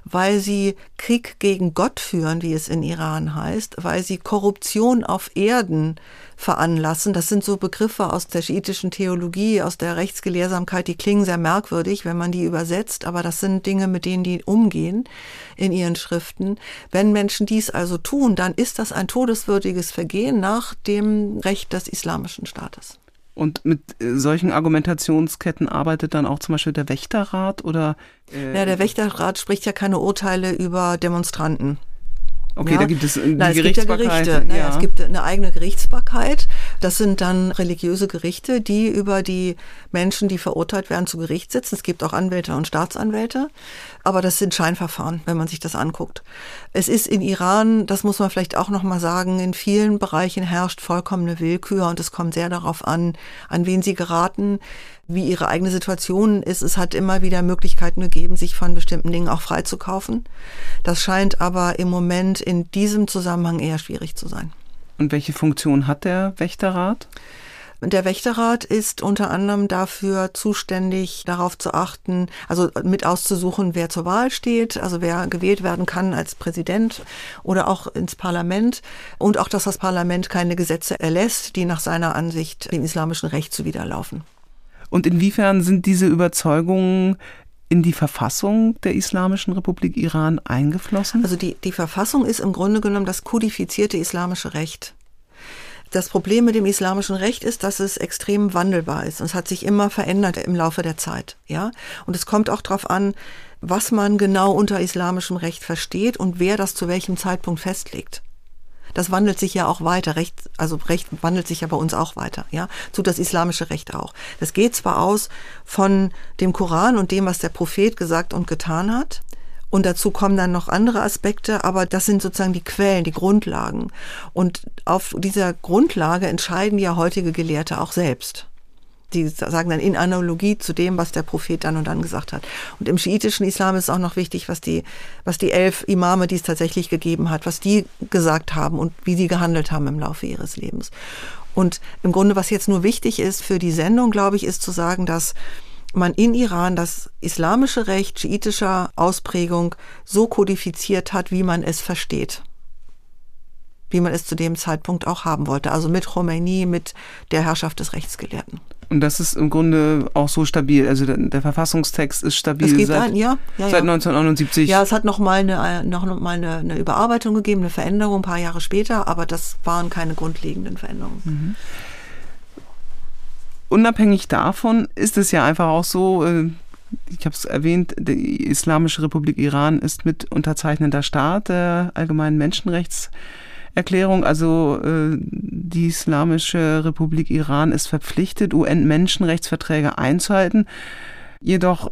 [SPEAKER 2] weil sie Krieg gegen Gott führen, wie es in Iran heißt, weil sie Korruption auf Erden veranlassen. Das sind so Begriffe aus der schiitischen Theologie, aus der Rechtsgelehrsamkeit, die klingen sehr merkwürdig, wenn man die übersetzt, aber das sind Dinge, mit denen die umgehen in ihren Schriften. Wenn Menschen dies also tun, dann ist das ein todeswürdiges Vergehen nach dem Recht des islamischen Staates.
[SPEAKER 3] Und mit äh, solchen Argumentationsketten arbeitet dann auch zum Beispiel der Wächterrat oder?
[SPEAKER 2] Äh ja, der Wächterrat spricht ja keine Urteile über Demonstranten.
[SPEAKER 3] Okay,
[SPEAKER 2] ja.
[SPEAKER 3] da gibt es die
[SPEAKER 2] Nein, es
[SPEAKER 3] Gerichtsbarkeit.
[SPEAKER 2] Gibt ja Gerichte. Naja, ja. Es gibt eine eigene Gerichtsbarkeit. Das sind dann religiöse Gerichte, die über die Menschen, die verurteilt werden, zu Gericht sitzen. Es gibt auch Anwälte und Staatsanwälte. Aber das sind Scheinverfahren, wenn man sich das anguckt. Es ist in Iran, das muss man vielleicht auch nochmal sagen, in vielen Bereichen herrscht vollkommene Willkür und es kommt sehr darauf an, an wen sie geraten wie ihre eigene Situation ist. Es hat immer wieder Möglichkeiten gegeben, sich von bestimmten Dingen auch freizukaufen. Das scheint aber im Moment in diesem Zusammenhang eher schwierig zu sein.
[SPEAKER 3] Und welche Funktion hat der Wächterrat?
[SPEAKER 2] Der Wächterrat ist unter anderem dafür zuständig, darauf zu achten, also mit auszusuchen, wer zur Wahl steht, also wer gewählt werden kann als Präsident oder auch ins Parlament und auch, dass das Parlament keine Gesetze erlässt, die nach seiner Ansicht dem islamischen Recht zuwiderlaufen.
[SPEAKER 3] Und inwiefern sind diese Überzeugungen in die Verfassung der Islamischen Republik Iran eingeflossen?
[SPEAKER 2] Also die, die Verfassung ist im Grunde genommen das kodifizierte islamische Recht. Das Problem mit dem islamischen Recht ist, dass es extrem wandelbar ist und es hat sich immer verändert im Laufe der Zeit, ja. Und es kommt auch darauf an, was man genau unter islamischem Recht versteht und wer das zu welchem Zeitpunkt festlegt das wandelt sich ja auch weiter. Recht, also Recht wandelt sich ja bei uns auch weiter, ja. Tut das islamische Recht auch. Das geht zwar aus von dem Koran und dem, was der Prophet gesagt und getan hat. Und dazu kommen dann noch andere Aspekte, aber das sind sozusagen die Quellen, die Grundlagen. Und auf dieser Grundlage entscheiden ja heutige Gelehrte auch selbst die sagen dann in Analogie zu dem, was der Prophet dann und dann gesagt hat. Und im schiitischen Islam ist auch noch wichtig, was die, was die elf Imame, die es tatsächlich gegeben hat, was die gesagt haben und wie sie gehandelt haben im Laufe ihres Lebens. Und im Grunde, was jetzt nur wichtig ist für die Sendung, glaube ich, ist zu sagen, dass man in Iran das islamische Recht schiitischer Ausprägung so kodifiziert hat, wie man es versteht wie man es zu dem Zeitpunkt auch haben wollte. Also mit Khomeini, mit der Herrschaft des Rechtsgelehrten.
[SPEAKER 3] Und das ist im Grunde auch so stabil. Also der, der Verfassungstext ist stabil
[SPEAKER 2] es gibt
[SPEAKER 3] seit,
[SPEAKER 2] ein, ja, ja,
[SPEAKER 3] seit 1979.
[SPEAKER 2] Ja, es hat noch mal, eine, noch mal eine, eine, Überarbeitung gegeben, eine Veränderung ein paar Jahre später, aber das waren keine grundlegenden Veränderungen. Mhm.
[SPEAKER 3] Unabhängig davon ist es ja einfach auch so, äh, ich habe es erwähnt, die Islamische Republik Iran ist mit unterzeichnender Staat der allgemeinen Menschenrechts Erklärung. Also äh, die Islamische Republik Iran ist verpflichtet, UN-Menschenrechtsverträge einzuhalten. Jedoch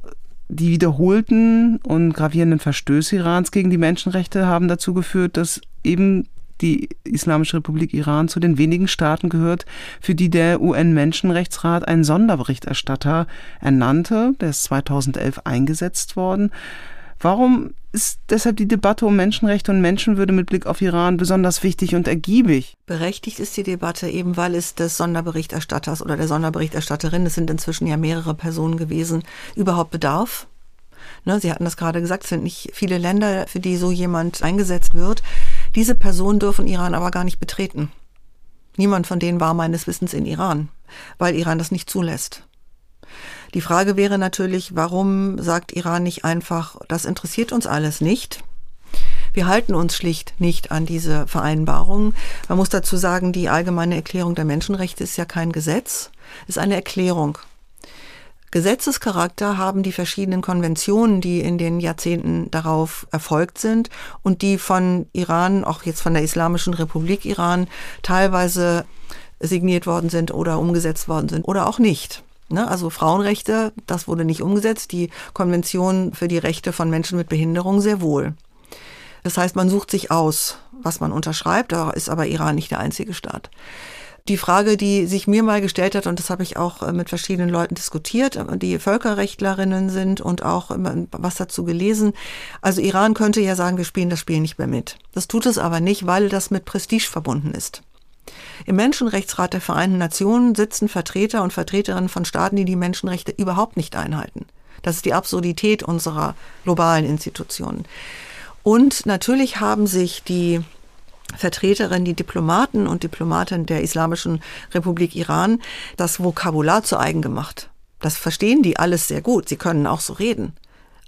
[SPEAKER 3] die wiederholten und gravierenden Verstöße Irans gegen die Menschenrechte haben dazu geführt, dass eben die Islamische Republik Iran zu den wenigen Staaten gehört, für die der UN-Menschenrechtsrat einen Sonderberichterstatter ernannte. Der ist 2011 eingesetzt worden. Warum ist deshalb die Debatte um Menschenrechte und Menschenwürde mit Blick auf Iran besonders wichtig und ergiebig?
[SPEAKER 2] Berechtigt ist die Debatte eben, weil es des Sonderberichterstatters oder der Sonderberichterstatterin, es sind inzwischen ja mehrere Personen gewesen, überhaupt bedarf. Ne, Sie hatten das gerade gesagt, es sind nicht viele Länder, für die so jemand eingesetzt wird. Diese Personen dürfen Iran aber gar nicht betreten. Niemand von denen war meines Wissens in Iran, weil Iran das nicht zulässt. Die Frage wäre natürlich, warum sagt Iran nicht einfach, das interessiert uns alles nicht? Wir halten uns schlicht nicht an diese Vereinbarung. Man muss dazu sagen, die allgemeine Erklärung der Menschenrechte ist ja kein Gesetz, ist eine Erklärung. Gesetzescharakter haben die verschiedenen Konventionen, die in den Jahrzehnten darauf erfolgt sind und die von Iran, auch jetzt von der Islamischen Republik Iran, teilweise signiert worden sind oder umgesetzt worden sind oder auch nicht. Ne? Also Frauenrechte, das wurde nicht umgesetzt. Die Konvention für die Rechte von Menschen mit Behinderung sehr wohl. Das heißt, man sucht sich aus, was man unterschreibt. Da ist aber Iran nicht der einzige Staat. Die Frage, die sich mir mal gestellt hat, und das habe ich auch äh, mit verschiedenen Leuten diskutiert, äh, die Völkerrechtlerinnen sind und auch was dazu gelesen. Also Iran könnte ja sagen, wir spielen das Spiel nicht mehr mit. Das tut es aber nicht, weil das mit Prestige verbunden ist. Im Menschenrechtsrat der Vereinten Nationen sitzen Vertreter und Vertreterinnen von Staaten, die die Menschenrechte überhaupt nicht einhalten. Das ist die Absurdität unserer globalen Institutionen. Und natürlich haben sich die Vertreterinnen, die Diplomaten und Diplomatinnen der Islamischen Republik Iran das Vokabular zu eigen gemacht. Das verstehen die alles sehr gut. Sie können auch so reden.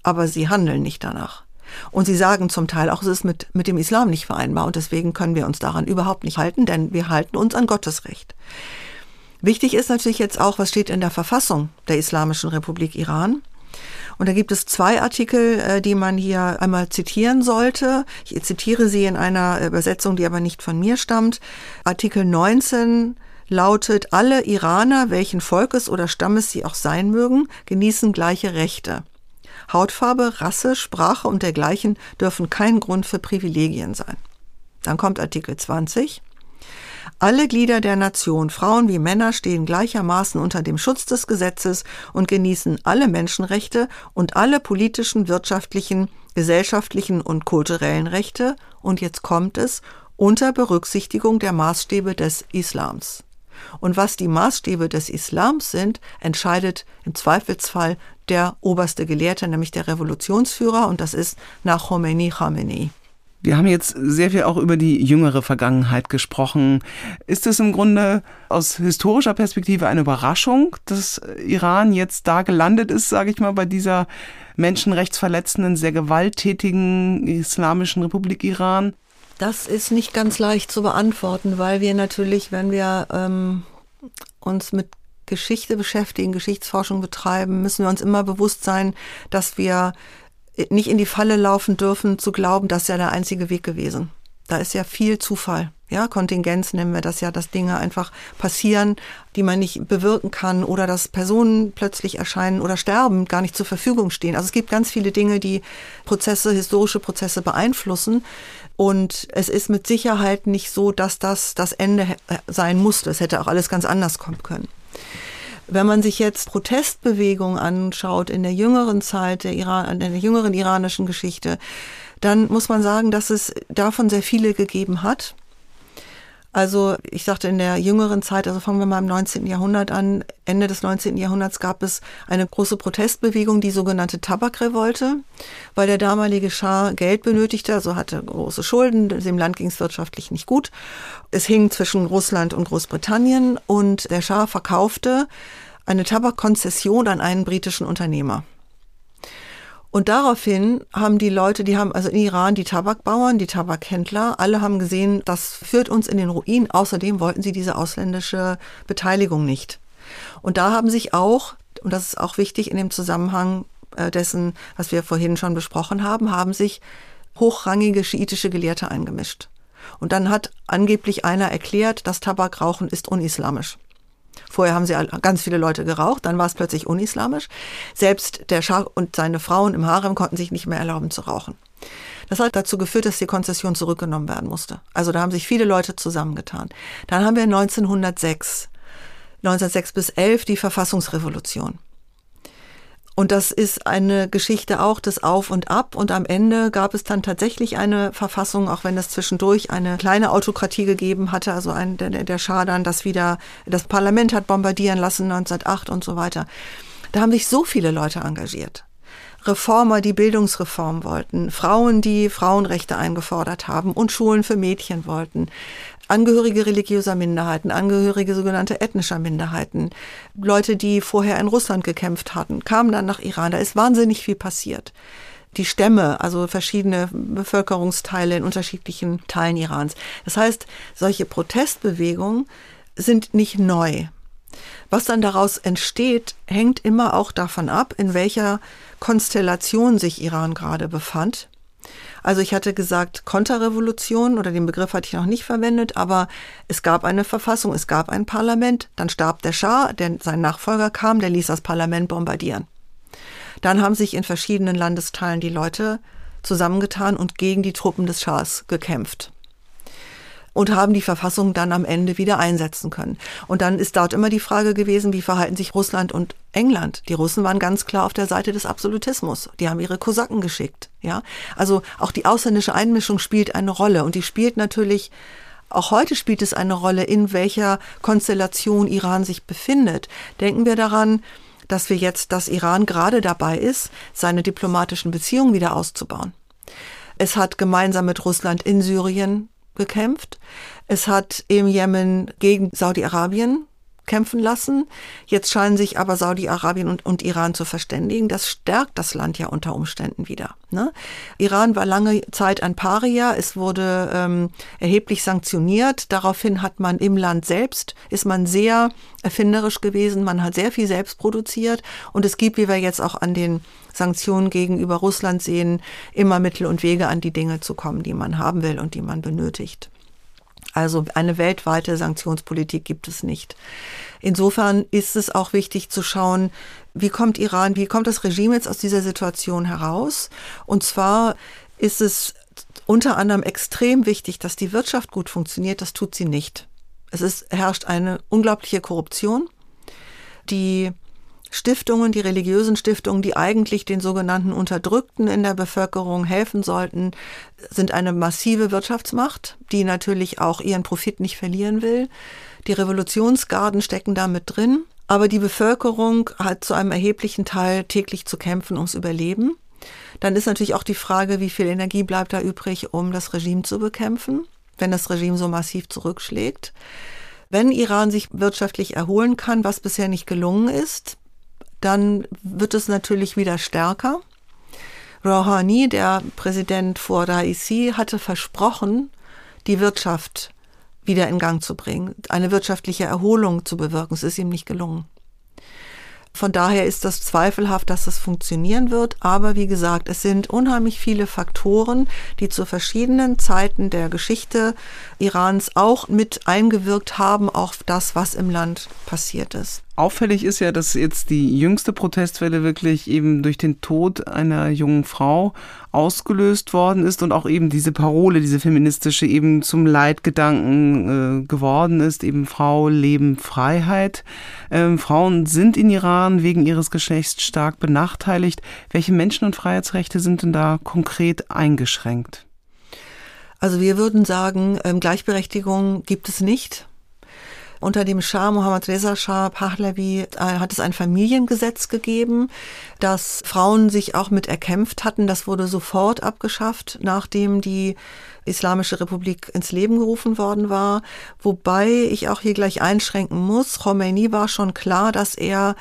[SPEAKER 2] Aber sie handeln nicht danach. Und sie sagen zum Teil auch, es ist mit, mit dem Islam nicht vereinbar und deswegen können wir uns daran überhaupt nicht halten, denn wir halten uns an Gottes Recht. Wichtig ist natürlich jetzt auch, was steht in der Verfassung der Islamischen Republik Iran. Und da gibt es zwei Artikel, äh, die man hier einmal zitieren sollte. Ich zitiere sie in einer Übersetzung, die aber nicht von mir stammt. Artikel 19 lautet, alle Iraner, welchen Volkes oder Stammes sie auch sein mögen, genießen gleiche Rechte. Hautfarbe, Rasse, Sprache und dergleichen dürfen kein Grund für Privilegien sein. Dann kommt Artikel 20. Alle Glieder der Nation, Frauen wie Männer, stehen gleichermaßen unter dem Schutz des Gesetzes und genießen alle Menschenrechte und alle politischen, wirtschaftlichen, gesellschaftlichen und kulturellen Rechte, und jetzt kommt es, unter Berücksichtigung der Maßstäbe des Islams. Und was die Maßstäbe des Islams sind, entscheidet im Zweifelsfall der oberste Gelehrte, nämlich der Revolutionsführer, und das ist nach Khomeini Khamenei.
[SPEAKER 3] Wir haben jetzt sehr viel auch über die jüngere Vergangenheit gesprochen. Ist es im Grunde aus historischer Perspektive eine Überraschung, dass Iran jetzt da gelandet ist, sage ich mal, bei dieser menschenrechtsverletzenden, sehr gewalttätigen Islamischen Republik Iran?
[SPEAKER 2] Das ist nicht ganz leicht zu beantworten, weil wir natürlich, wenn wir ähm, uns mit Geschichte beschäftigen, Geschichtsforschung betreiben, müssen wir uns immer bewusst sein, dass wir nicht in die Falle laufen dürfen, zu glauben, das ist ja der einzige Weg gewesen. Da ist ja viel Zufall. Ja, Kontingenz nennen wir das ja, dass Dinge einfach passieren, die man nicht bewirken kann oder dass Personen plötzlich erscheinen oder sterben, gar nicht zur Verfügung stehen. Also es gibt ganz viele Dinge, die Prozesse, historische Prozesse beeinflussen. Und es ist mit Sicherheit nicht so, dass das das Ende sein musste. Es hätte auch alles ganz anders kommen können. Wenn man sich jetzt Protestbewegungen anschaut in der jüngeren Zeit der, Iran, in der jüngeren iranischen Geschichte, dann muss man sagen, dass es davon sehr viele gegeben hat. Also ich sagte in der jüngeren Zeit, also fangen wir mal im 19. Jahrhundert an, Ende des 19. Jahrhunderts gab es eine große Protestbewegung, die sogenannte Tabakrevolte, weil der damalige Schah Geld benötigte, also hatte große Schulden, dem Land ging es wirtschaftlich nicht gut. Es hing zwischen Russland und Großbritannien und der Schah verkaufte eine Tabakkonzession an einen britischen Unternehmer. Und daraufhin haben die Leute, die haben, also in Iran, die Tabakbauern, die Tabakhändler, alle haben gesehen, das führt uns in den Ruin. Außerdem wollten sie diese ausländische Beteiligung nicht. Und da haben sich auch, und das ist auch wichtig in dem Zusammenhang äh, dessen, was wir vorhin schon besprochen haben, haben sich hochrangige schiitische Gelehrte eingemischt. Und dann hat angeblich einer erklärt, das Tabakrauchen ist unislamisch. Vorher haben sie ganz viele Leute geraucht, dann war es plötzlich unislamisch. Selbst der Schah und seine Frauen im Harem konnten sich nicht mehr erlauben zu rauchen. Das hat dazu geführt, dass die Konzession zurückgenommen werden musste. Also da haben sich viele Leute zusammengetan. Dann haben wir 1906, 1906 bis 11 die Verfassungsrevolution. Und das ist eine Geschichte auch des Auf und Ab. Und am Ende gab es dann tatsächlich eine Verfassung, auch wenn es zwischendurch eine kleine Autokratie gegeben hatte, also ein, der, der Schah dann das wieder, das Parlament hat bombardieren lassen 1908 und so weiter. Da haben sich so viele Leute engagiert. Reformer, die Bildungsreform wollten, Frauen, die Frauenrechte eingefordert haben und Schulen für Mädchen wollten, Angehörige religiöser Minderheiten, Angehörige sogenannte ethnischer Minderheiten, Leute, die vorher in Russland gekämpft hatten, kamen dann nach Iran. Da ist wahnsinnig viel passiert. Die Stämme, also verschiedene Bevölkerungsteile in unterschiedlichen Teilen Irans. Das heißt, solche Protestbewegungen sind nicht neu. Was dann daraus entsteht, hängt immer auch davon ab, in welcher Konstellation sich Iran gerade befand. Also ich hatte gesagt Konterrevolution oder den Begriff hatte ich noch nicht verwendet, aber es gab eine Verfassung, es gab ein Parlament, dann starb der Schah, der, sein Nachfolger kam, der ließ das Parlament bombardieren. Dann haben sich in verschiedenen Landesteilen die Leute zusammengetan und gegen die Truppen des Schahs gekämpft und haben die Verfassung dann am Ende wieder einsetzen können. Und dann ist dort immer die Frage gewesen, wie verhalten sich Russland und England? Die Russen waren ganz klar auf der Seite des Absolutismus. Die haben ihre Kosaken geschickt, ja. Also auch die ausländische Einmischung spielt eine Rolle und die spielt natürlich Auch heute spielt es eine Rolle, in welcher Konstellation Iran sich befindet. Denken wir daran, dass wir jetzt, dass Iran gerade dabei ist, seine diplomatischen Beziehungen wieder auszubauen. Es hat gemeinsam mit Russland in Syrien gekämpft. Es hat im Jemen gegen Saudi-Arabien kämpfen lassen. Jetzt scheinen sich aber Saudi-Arabien und, und, Iran zu verständigen. Das stärkt das Land ja unter Umständen wieder. Ne? Iran war lange Zeit ein Paria. Es wurde ähm, erheblich sanktioniert. Daraufhin hat man im Land selbst, ist man sehr erfinderisch gewesen. Man hat sehr viel selbst produziert. Und es gibt, wie wir jetzt auch an den Sanktionen gegenüber Russland sehen, immer Mittel und Wege an die Dinge zu kommen, die man haben will und die man benötigt. Also eine weltweite Sanktionspolitik gibt es nicht. Insofern ist es auch wichtig zu schauen, wie kommt Iran, wie kommt das Regime jetzt aus dieser Situation heraus? Und zwar ist es unter anderem extrem wichtig, dass die Wirtschaft gut funktioniert. Das tut sie nicht. Es ist, herrscht eine unglaubliche Korruption. Die Stiftungen, die religiösen Stiftungen, die eigentlich den sogenannten Unterdrückten in der Bevölkerung helfen sollten, sind eine massive Wirtschaftsmacht, die natürlich auch ihren Profit nicht verlieren will. Die Revolutionsgarden stecken da mit drin, aber die Bevölkerung hat zu einem erheblichen Teil täglich zu kämpfen ums Überleben. Dann ist natürlich auch die Frage, wie viel Energie bleibt da übrig, um das Regime zu bekämpfen, wenn das Regime so massiv zurückschlägt. Wenn Iran sich wirtschaftlich erholen kann, was bisher nicht gelungen ist, dann wird es natürlich wieder stärker. Rouhani, der Präsident vor Raisi, hatte versprochen, die Wirtschaft wieder in Gang zu bringen, eine wirtschaftliche Erholung zu bewirken. Es ist ihm nicht gelungen. Von daher ist das zweifelhaft, dass das funktionieren wird. Aber wie gesagt, es sind unheimlich viele Faktoren, die zu verschiedenen Zeiten der Geschichte Irans auch mit eingewirkt haben auf das, was im Land passiert ist.
[SPEAKER 3] Auffällig ist ja, dass jetzt die jüngste Protestwelle wirklich eben durch den Tod einer jungen Frau ausgelöst worden ist und auch eben diese Parole, diese feministische eben zum Leitgedanken äh, geworden ist, eben Frau, Leben, Freiheit. Ähm, Frauen sind in Iran wegen ihres Geschlechts stark benachteiligt. Welche Menschen- und Freiheitsrechte sind denn da konkret eingeschränkt?
[SPEAKER 2] Also wir würden sagen, ähm, Gleichberechtigung gibt es nicht. Unter dem Schah Mohammad Reza Shah Pahlavi äh, hat es ein Familiengesetz gegeben, das Frauen sich auch mit erkämpft hatten. Das wurde sofort abgeschafft, nachdem die Islamische Republik ins Leben gerufen worden war. Wobei ich auch hier gleich einschränken muss, Khomeini war schon klar, dass er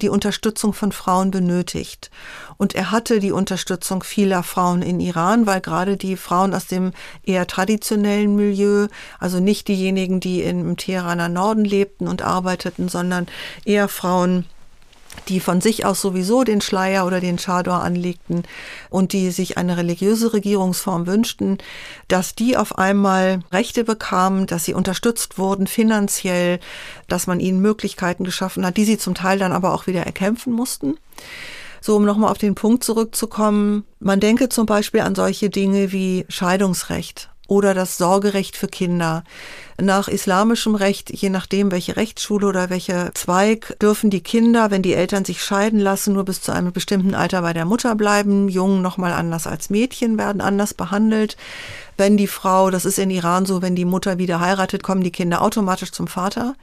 [SPEAKER 2] die Unterstützung von Frauen benötigt. Und er hatte die Unterstützung vieler Frauen in Iran, weil gerade die Frauen aus dem eher traditionellen Milieu, also nicht diejenigen, die im Teheraner Norden lebten und arbeiteten, sondern eher Frauen, die von sich aus sowieso den Schleier oder den Chador anlegten und die sich eine religiöse Regierungsform wünschten, dass die auf einmal Rechte bekamen, dass sie unterstützt wurden finanziell, dass man ihnen Möglichkeiten geschaffen hat, die sie zum Teil dann aber auch wieder erkämpfen mussten. So, um nochmal auf den Punkt zurückzukommen, man denke zum Beispiel an solche Dinge wie Scheidungsrecht oder das Sorgerecht für Kinder. Nach islamischem Recht, je nachdem, welche Rechtsschule oder welcher Zweig, dürfen die Kinder, wenn die Eltern sich scheiden lassen, nur bis zu einem bestimmten Alter bei der Mutter bleiben. Jungen nochmal anders als Mädchen werden anders behandelt. Wenn die Frau, das ist in Iran so, wenn die Mutter wieder heiratet, kommen die Kinder automatisch zum Vater.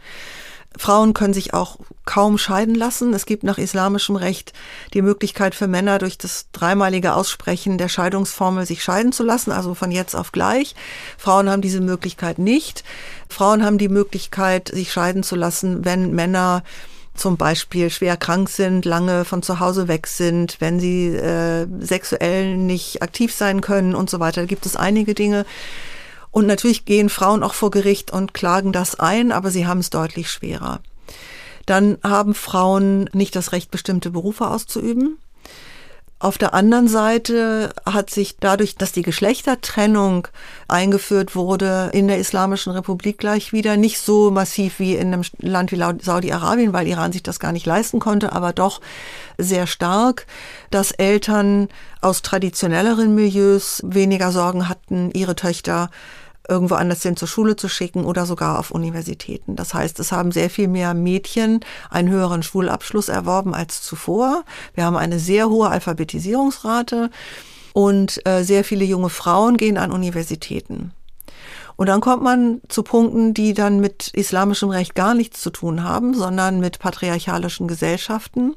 [SPEAKER 2] Frauen können sich auch kaum scheiden lassen. Es gibt nach islamischem Recht die Möglichkeit für Männer durch das dreimalige Aussprechen der Scheidungsformel sich scheiden zu lassen, also von jetzt auf gleich. Frauen haben diese Möglichkeit nicht. Frauen haben die Möglichkeit, sich scheiden zu lassen, wenn Männer zum Beispiel schwer krank sind, lange von zu Hause weg sind, wenn sie äh, sexuell nicht aktiv sein können und so weiter. Da gibt es einige Dinge, und natürlich gehen Frauen auch vor Gericht und klagen das ein, aber sie haben es deutlich schwerer. Dann haben Frauen nicht das Recht, bestimmte Berufe auszuüben. Auf der anderen Seite hat sich dadurch, dass die Geschlechtertrennung eingeführt wurde in der Islamischen Republik gleich wieder, nicht so massiv wie in einem Land wie Saudi-Arabien, weil Iran sich das gar nicht leisten konnte, aber doch sehr stark, dass Eltern aus traditionelleren Milieus weniger Sorgen hatten, ihre Töchter irgendwo anders hin zur Schule zu schicken oder sogar auf Universitäten. Das heißt, es haben sehr viel mehr Mädchen einen höheren Schulabschluss erworben als zuvor. Wir haben eine sehr hohe Alphabetisierungsrate und äh, sehr viele junge Frauen gehen an Universitäten. Und dann kommt man zu Punkten, die dann mit islamischem Recht gar nichts zu tun haben, sondern mit patriarchalischen Gesellschaften.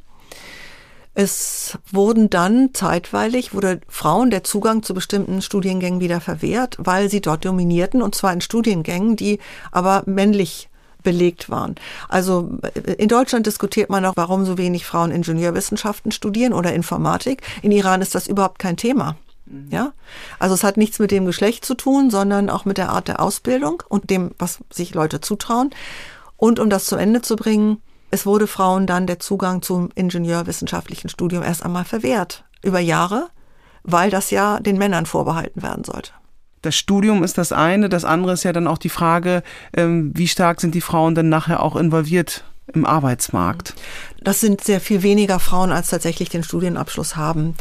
[SPEAKER 2] Es wurden dann zeitweilig, wurde Frauen der Zugang zu bestimmten Studiengängen wieder verwehrt, weil sie dort dominierten, und zwar in Studiengängen, die aber männlich belegt waren. Also äh, in Deutschland diskutiert man auch, warum so wenig Frauen Ingenieurwissenschaften studieren oder Informatik. In Iran ist das überhaupt kein Thema. Mhm. Ja, also es hat nichts mit dem Geschlecht zu tun, sondern auch mit der Art der Ausbildung und dem, was sich Leute zutrauen. Und um das zu Ende zu bringen, es wurde Frauen dann der Zugang zum ingenieurwissenschaftlichen Studium erst einmal verwehrt. Über Jahre, weil das ja den Männern vorbehalten werden sollte.
[SPEAKER 3] Das Studium ist das eine, das andere ist ja dann auch die Frage, ähm, wie stark sind die Frauen dann nachher auch involviert im Arbeitsmarkt?
[SPEAKER 2] Das sind sehr viel weniger Frauen, als tatsächlich den Studienabschluss haben.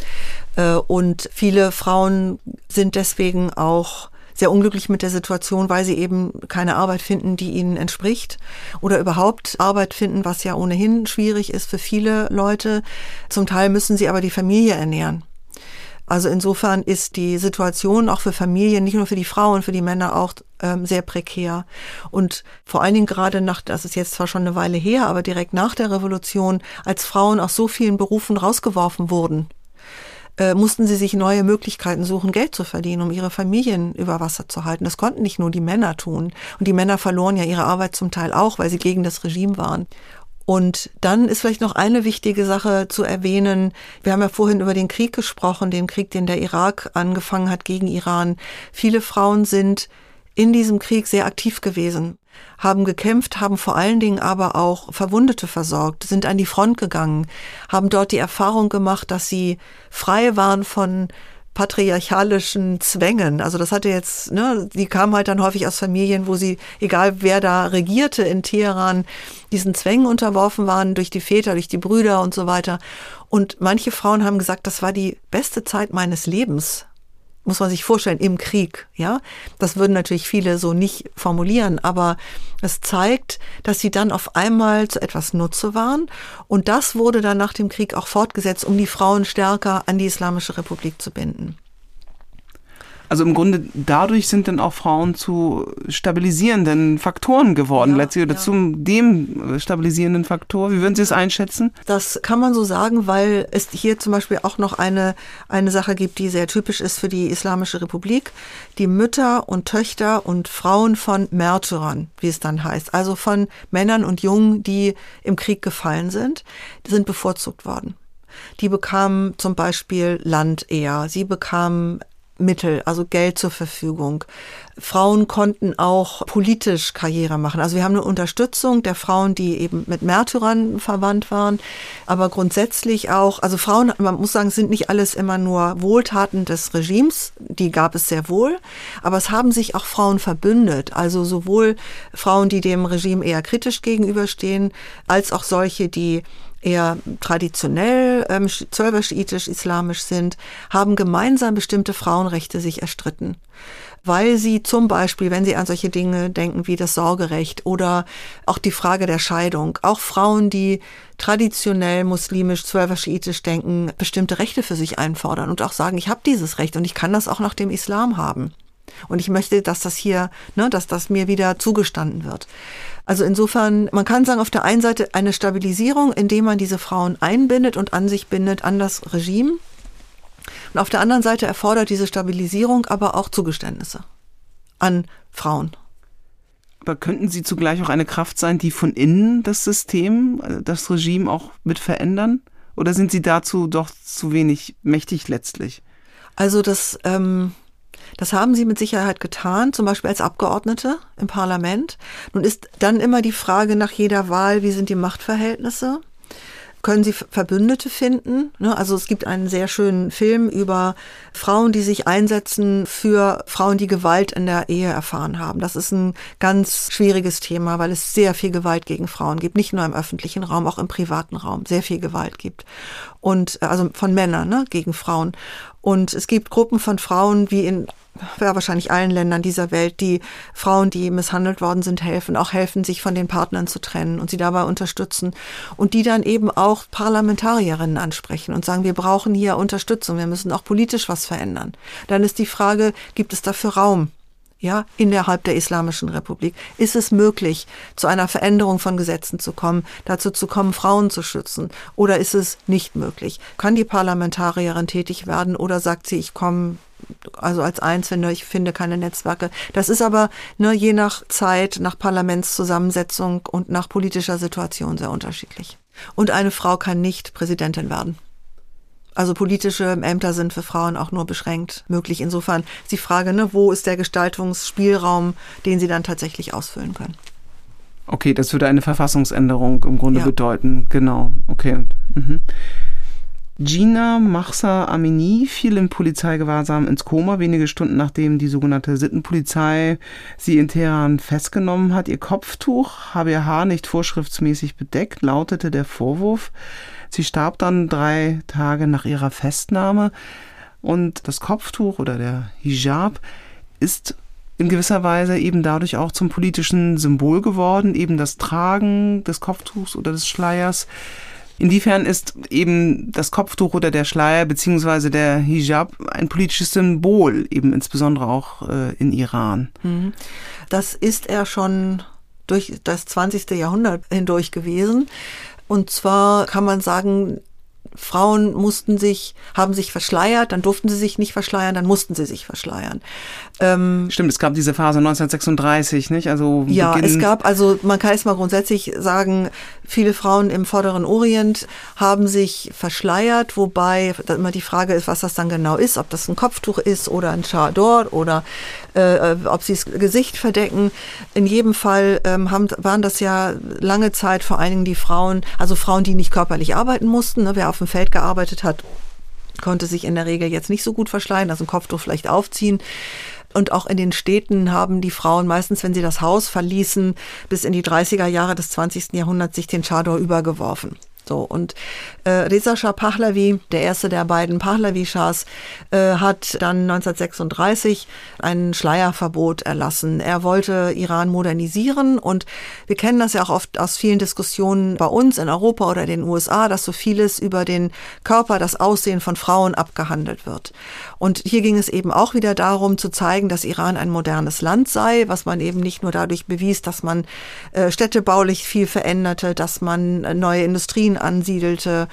[SPEAKER 2] Äh, und viele Frauen sind deswegen auch sehr unglücklich mit der Situation, weil sie eben keine Arbeit finden, die ihnen entspricht oder überhaupt Arbeit finden, was ja ohnehin schwierig ist für viele Leute. Zum Teil müssen sie aber die Familie ernähren. Also insofern ist die Situation auch für Familien, nicht nur für die Frauen, für die Männer auch ähm, sehr prekär. Und vor allen Dingen gerade nach, das ist jetzt zwar schon eine Weile her, aber direkt nach der Revolution, als Frauen aus so vielen Berufen rausgeworfen wurden, äh, mussten sie sich neue Möglichkeiten suchen, Geld zu verdienen, um ihre Familien über Wasser zu halten. Das konnten nicht nur die Männer tun. Und die Männer verloren ja ihre Arbeit zum Teil auch, weil sie gegen das Regime waren. Und dann ist vielleicht noch eine wichtige Sache zu erwähnen. Wir haben ja vorhin über den Krieg gesprochen, den Krieg, den der Irak angefangen hat gegen Iran. Viele Frauen sind in diesem Krieg sehr aktiv gewesen haben gekämpft, haben vor allen Dingen aber auch Verwundete versorgt, sind an die Front gegangen, haben dort die Erfahrung gemacht, dass sie frei waren von patriarchalischen Zwängen. Also das hatte jetzt, ne, die kamen halt dann häufig aus Familien, wo sie, egal wer da regierte in Teheran, diesen Zwängen unterworfen waren durch die Väter, durch die Brüder und so weiter. Und manche Frauen haben gesagt, das war die beste Zeit meines Lebens muss man sich vorstellen, im Krieg, ja. Das würden natürlich viele so nicht formulieren, aber es zeigt, dass sie dann auf einmal zu etwas Nutze waren. Und das wurde dann nach dem Krieg auch fortgesetzt, um die Frauen stärker an die Islamische Republik zu binden.
[SPEAKER 3] Also im Grunde dadurch sind dann auch Frauen zu stabilisierenden Faktoren geworden, ja, letztlich oder ja. zum dem stabilisierenden Faktor. Wie würden Sie es einschätzen?
[SPEAKER 2] Das kann man so sagen, weil es hier zum Beispiel auch noch eine, eine Sache gibt, die sehr typisch ist für die Islamische Republik. Die Mütter und Töchter und Frauen von Märtyrern, wie es dann heißt, also von Männern und Jungen, die im Krieg gefallen sind, sind bevorzugt worden. Die bekamen zum Beispiel Land eher, sie bekamen Mittel, also Geld zur Verfügung. Frauen konnten auch politisch Karriere machen. Also wir haben eine Unterstützung der Frauen, die eben mit Märtyrern verwandt waren, aber grundsätzlich auch, also Frauen, man muss sagen, sind nicht alles immer nur Wohltaten des Regimes, die gab es sehr wohl, aber es haben sich auch Frauen verbündet, also sowohl Frauen, die dem Regime eher kritisch gegenüberstehen, als auch solche, die eher traditionell ähm, zwölfer-schiitisch-islamisch sind, haben gemeinsam bestimmte Frauenrechte sich erstritten. Weil sie zum Beispiel, wenn sie an solche Dinge denken wie das Sorgerecht oder auch die Frage der Scheidung, auch Frauen, die traditionell muslimisch, zwölfer-schiitisch denken, bestimmte Rechte für sich einfordern und auch sagen, ich habe dieses Recht und ich kann das auch nach dem Islam haben. Und ich möchte, dass das hier, ne, dass das mir wieder zugestanden wird. Also insofern, man kann sagen, auf der einen Seite eine Stabilisierung, indem man diese Frauen einbindet und an sich bindet, an das Regime. Und auf der anderen Seite erfordert diese Stabilisierung aber auch Zugeständnisse an Frauen.
[SPEAKER 3] Aber könnten sie zugleich auch eine Kraft sein, die von innen das System, äh, das Regime auch mit verändern? Oder sind sie dazu doch zu wenig mächtig letztlich?
[SPEAKER 2] Also das, ähm, das haben sie mit Sicherheit getan, zum Beispiel als Abgeordnete im Parlament. Nun ist dann immer die Frage nach jeder Wahl, wie sind die Machtverhältnisse? können sie Verbündete finden. Ne? Also es gibt einen sehr schönen Film über Frauen, die sich einsetzen für Frauen, die Gewalt in der Ehe erfahren haben. Das ist ein ganz schwieriges Thema, weil es sehr viel Gewalt gegen Frauen gibt. Nicht nur im öffentlichen Raum, auch im privaten Raum sehr viel Gewalt gibt. Und also von Männern ne, gegen Frauen. Und es gibt Gruppen von Frauen, wie in ja, wahrscheinlich allen Ländern dieser Welt, die Frauen, die misshandelt worden sind, helfen, auch helfen, sich von den Partnern zu trennen und sie dabei unterstützen. Und die dann eben auch Parlamentarierinnen ansprechen und sagen, wir brauchen hier Unterstützung, wir müssen auch politisch was verändern. Dann ist die Frage, gibt es dafür Raum? Ja, innerhalb der Islamischen Republik? Ist es möglich, zu einer Veränderung von Gesetzen zu kommen, dazu zu kommen, Frauen zu schützen? Oder ist es nicht möglich? Kann die Parlamentarierin tätig werden oder sagt sie, ich komme also als Einzelne, ich finde keine Netzwerke. Das ist aber ne, je nach Zeit, nach Parlamentszusammensetzung und nach politischer Situation sehr unterschiedlich. Und eine Frau kann nicht Präsidentin werden. Also politische Ämter sind für Frauen auch nur beschränkt möglich. Insofern ist die Frage, ne, wo ist der Gestaltungsspielraum, den sie dann tatsächlich ausfüllen können.
[SPEAKER 3] Okay, das würde eine Verfassungsänderung im Grunde ja. bedeuten. Genau. Okay. Mhm. Gina Mahsa Amini fiel im Polizeigewahrsam ins Koma, wenige Stunden nachdem die sogenannte Sittenpolizei sie in Teheran festgenommen hat. Ihr Kopftuch habe ihr Haar nicht vorschriftsmäßig bedeckt, lautete der Vorwurf. Sie starb dann drei Tage nach ihrer Festnahme und das Kopftuch oder der Hijab ist in gewisser Weise eben dadurch auch zum politischen Symbol geworden, eben das Tragen des Kopftuchs oder des Schleiers Inwiefern ist eben das Kopftuch oder der Schleier beziehungsweise der Hijab ein politisches Symbol, eben insbesondere auch äh, in Iran? Mhm.
[SPEAKER 2] Das ist er schon durch das 20. Jahrhundert hindurch gewesen. Und zwar kann man sagen, Frauen mussten sich, haben sich verschleiert, dann durften sie sich nicht verschleiern, dann mussten sie sich verschleiern.
[SPEAKER 3] Ähm, Stimmt, es gab diese Phase 1936, nicht? Also
[SPEAKER 2] ja, Beginn es gab, also man kann es mal grundsätzlich sagen, viele Frauen im vorderen Orient haben sich verschleiert, wobei immer die Frage ist, was das dann genau ist, ob das ein Kopftuch ist oder ein Chador oder äh, ob sie das Gesicht verdecken. In jedem Fall ähm, haben, waren das ja lange Zeit vor allen Dingen die Frauen, also Frauen, die nicht körperlich arbeiten mussten. Ne? Wer auf dem Feld gearbeitet hat, konnte sich in der Regel jetzt nicht so gut verschleiern, also ein Kopftuch vielleicht aufziehen. Und auch in den Städten haben die Frauen meistens, wenn sie das Haus verließen, bis in die 30er Jahre des 20. Jahrhunderts sich den Chador übergeworfen. So, und äh, Reza Shah Pahlavi, der erste der beiden Pahlavi-Schahs, äh, hat dann 1936 ein Schleierverbot erlassen. Er wollte Iran modernisieren und wir kennen das ja auch oft aus vielen Diskussionen bei uns in Europa oder den USA, dass so vieles über den Körper, das Aussehen von Frauen abgehandelt wird. Und hier ging es eben auch wieder darum zu zeigen, dass Iran ein modernes Land sei, was man eben nicht nur dadurch bewies, dass man äh, städtebaulich viel veränderte, dass man äh, neue Industrien ansiedelte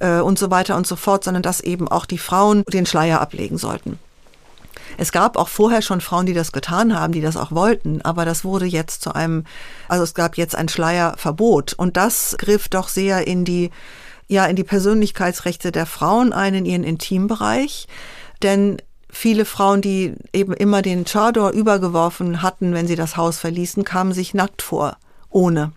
[SPEAKER 2] äh, und so weiter und so fort, sondern dass eben auch die Frauen den Schleier ablegen sollten. Es gab auch vorher schon Frauen, die das getan haben, die das auch wollten, aber das wurde jetzt zu einem, also es gab jetzt ein Schleierverbot und das griff doch sehr in die, ja, in die Persönlichkeitsrechte der Frauen ein, in ihren Intimbereich, denn viele Frauen, die eben immer den Chador übergeworfen hatten, wenn sie das Haus verließen, kamen sich nackt vor, ohne.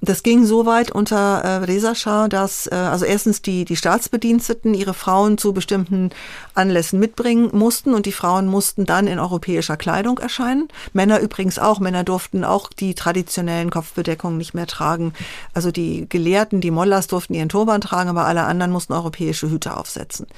[SPEAKER 2] Das ging so weit unter äh, Reza Shah, dass äh, also erstens die, die Staatsbediensteten ihre Frauen zu bestimmten Anlässen mitbringen mussten und die Frauen mussten dann in europäischer Kleidung erscheinen. Männer übrigens auch. Männer durften auch die traditionellen Kopfbedeckungen nicht mehr tragen. Also die Gelehrten, die Mollahs durften ihren Turban tragen, aber alle anderen mussten europäische Hüte aufsetzen.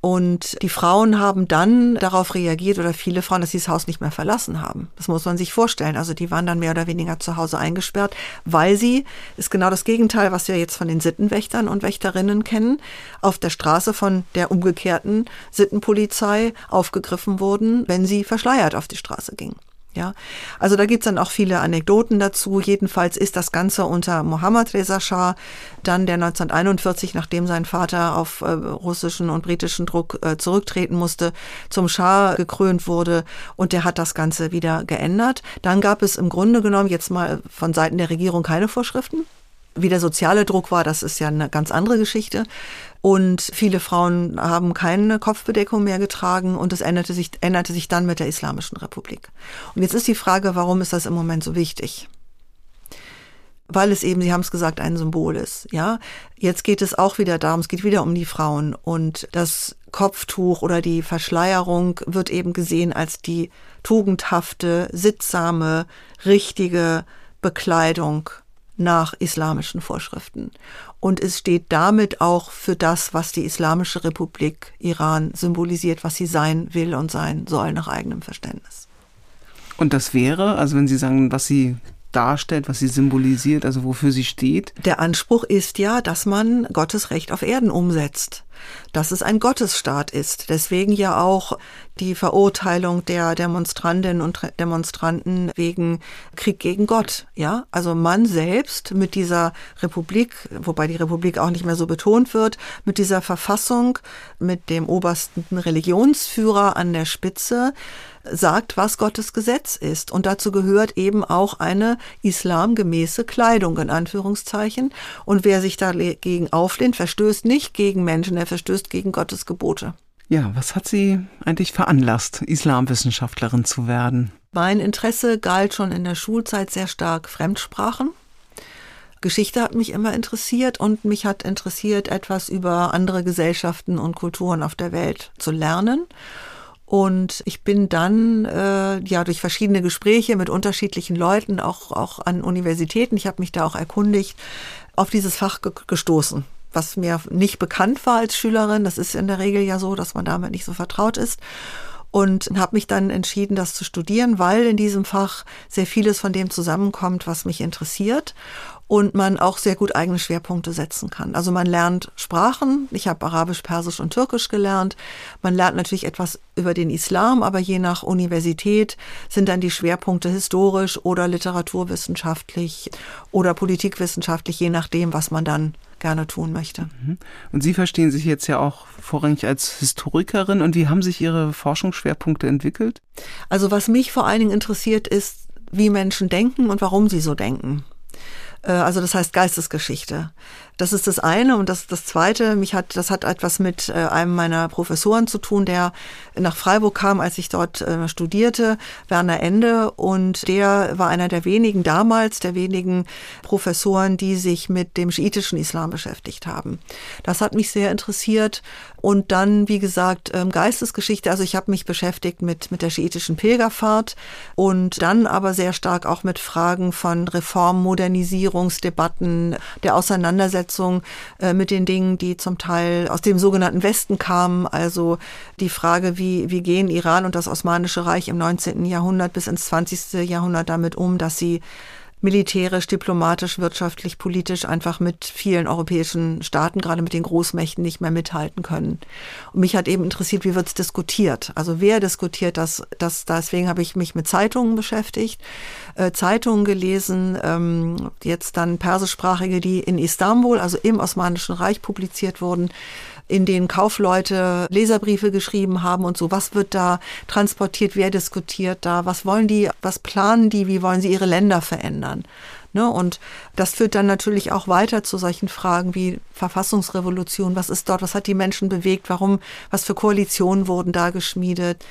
[SPEAKER 2] Und die Frauen haben dann darauf reagiert, oder viele Frauen, dass sie das Haus nicht mehr verlassen haben. Das muss man sich vorstellen. Also die waren dann mehr oder weniger zu Hause eingesperrt, weil sie, ist genau das Gegenteil, was wir jetzt von den Sittenwächtern und Wächterinnen kennen, auf der Straße von der umgekehrten Sittenpolizei aufgegriffen wurden, wenn sie verschleiert auf die Straße gingen. Ja, also da gibt's dann auch viele Anekdoten dazu. Jedenfalls ist das Ganze unter Mohammad Reza Shah, dann der 1941, nachdem sein Vater auf äh, russischen und britischen Druck äh, zurücktreten musste, zum Schah gekrönt wurde und der hat das Ganze wieder geändert. Dann gab es im Grunde genommen jetzt mal von Seiten der Regierung keine Vorschriften. Wie der soziale Druck war, das ist ja eine ganz andere Geschichte. Und viele Frauen haben keine Kopfbedeckung mehr getragen und es änderte sich, änderte sich dann mit der Islamischen Republik. Und jetzt ist die Frage, warum ist das im Moment so wichtig? Weil es eben, Sie haben es gesagt, ein Symbol ist. Ja, jetzt geht es auch wieder darum, es geht wieder um die Frauen und das Kopftuch oder die Verschleierung wird eben gesehen als die tugendhafte, sittsame, richtige Bekleidung nach islamischen Vorschriften. Und es steht damit auch für das, was die Islamische Republik Iran symbolisiert, was sie sein will und sein soll nach eigenem Verständnis.
[SPEAKER 3] Und das wäre, also wenn Sie sagen, was sie darstellt, was sie symbolisiert, also wofür sie steht?
[SPEAKER 2] Der Anspruch ist ja, dass man Gottes Recht auf Erden umsetzt. Dass es ein Gottesstaat ist. Deswegen ja auch die Verurteilung der Demonstrantinnen und Demonstranten wegen Krieg gegen Gott. Ja, also man selbst mit dieser Republik, wobei die Republik auch nicht mehr so betont wird, mit dieser Verfassung, mit dem obersten Religionsführer an der Spitze, sagt, was Gottes Gesetz ist. Und dazu gehört eben auch eine islamgemäße Kleidung, in Anführungszeichen. Und wer sich dagegen auflehnt, verstößt nicht gegen Menschen, er verstößt gegen Gottes Gebote.
[SPEAKER 3] Ja, was hat Sie eigentlich veranlasst, Islamwissenschaftlerin zu werden?
[SPEAKER 2] Mein Interesse galt schon in der Schulzeit sehr stark Fremdsprachen. Geschichte hat mich immer interessiert und mich hat interessiert, etwas über andere Gesellschaften und Kulturen auf der Welt zu lernen. Und ich bin dann äh, ja durch verschiedene Gespräche mit unterschiedlichen Leuten, auch, auch an Universitäten, ich habe mich da auch erkundigt, auf dieses Fach ge gestoßen, was mir nicht bekannt war als Schülerin. Das ist in der Regel ja so, dass man damit nicht so vertraut ist und habe mich dann entschieden, das zu studieren, weil in diesem Fach sehr vieles von dem zusammenkommt, was mich interessiert und man auch sehr gut eigene Schwerpunkte setzen kann. Also man lernt Sprachen. Ich habe Arabisch, Persisch und Türkisch gelernt. Man lernt natürlich etwas über den Islam, aber je nach Universität sind dann die Schwerpunkte historisch oder literaturwissenschaftlich oder politikwissenschaftlich, je nachdem, was man dann gerne tun möchte. Mhm.
[SPEAKER 3] Und Sie verstehen sich jetzt ja auch vorrangig als Historikerin. Und wie haben sich Ihre Forschungsschwerpunkte entwickelt?
[SPEAKER 2] Also was mich vor allen Dingen interessiert, ist, wie Menschen denken und warum sie so denken. Äh, also das heißt Geistesgeschichte. Das ist das eine und das das zweite. Mich hat das hat etwas mit äh, einem meiner Professoren zu tun, der nach Freiburg kam, als ich dort äh, studierte, Werner Ende und der war einer der wenigen damals der wenigen Professoren, die sich mit dem schiitischen Islam beschäftigt haben. Das hat mich sehr interessiert und dann wie gesagt ähm, Geistesgeschichte. Also ich habe mich beschäftigt mit mit der schiitischen Pilgerfahrt und dann aber sehr stark auch mit Fragen von Reform, Modernisierungsdebatten, der Auseinandersetzung Auseinandersetzung äh, mit den Dingen, die zum Teil aus dem sogenannten Westen kamen. Also die Frage, wie, wie gehen Iran und das Osmanische Reich im 19. Jahrhundert bis ins 20. Jahrhundert damit um, dass sie militärisch, diplomatisch, wirtschaftlich, politisch einfach mit vielen europäischen Staaten, gerade mit den Großmächten, nicht mehr mithalten können. Und mich hat eben interessiert, wie wird es diskutiert? Also wer diskutiert das? das deswegen habe ich mich mit Zeitungen beschäftigt, äh, Zeitungen gelesen, ähm, jetzt dann persischsprachige, die in Istanbul, also im Osmanischen Reich publiziert wurden in denen Kaufleute Leserbriefe geschrieben haben und so. Was wird da transportiert? Wer diskutiert da? Was wollen die? Was planen die? Wie wollen sie ihre Länder verändern? Ne, und das führt dann natürlich auch weiter zu solchen Fragen wie Verfassungsrevolution. Was ist dort? Was hat die Menschen bewegt? Warum? Was für Koalitionen wurden da geschmiedet?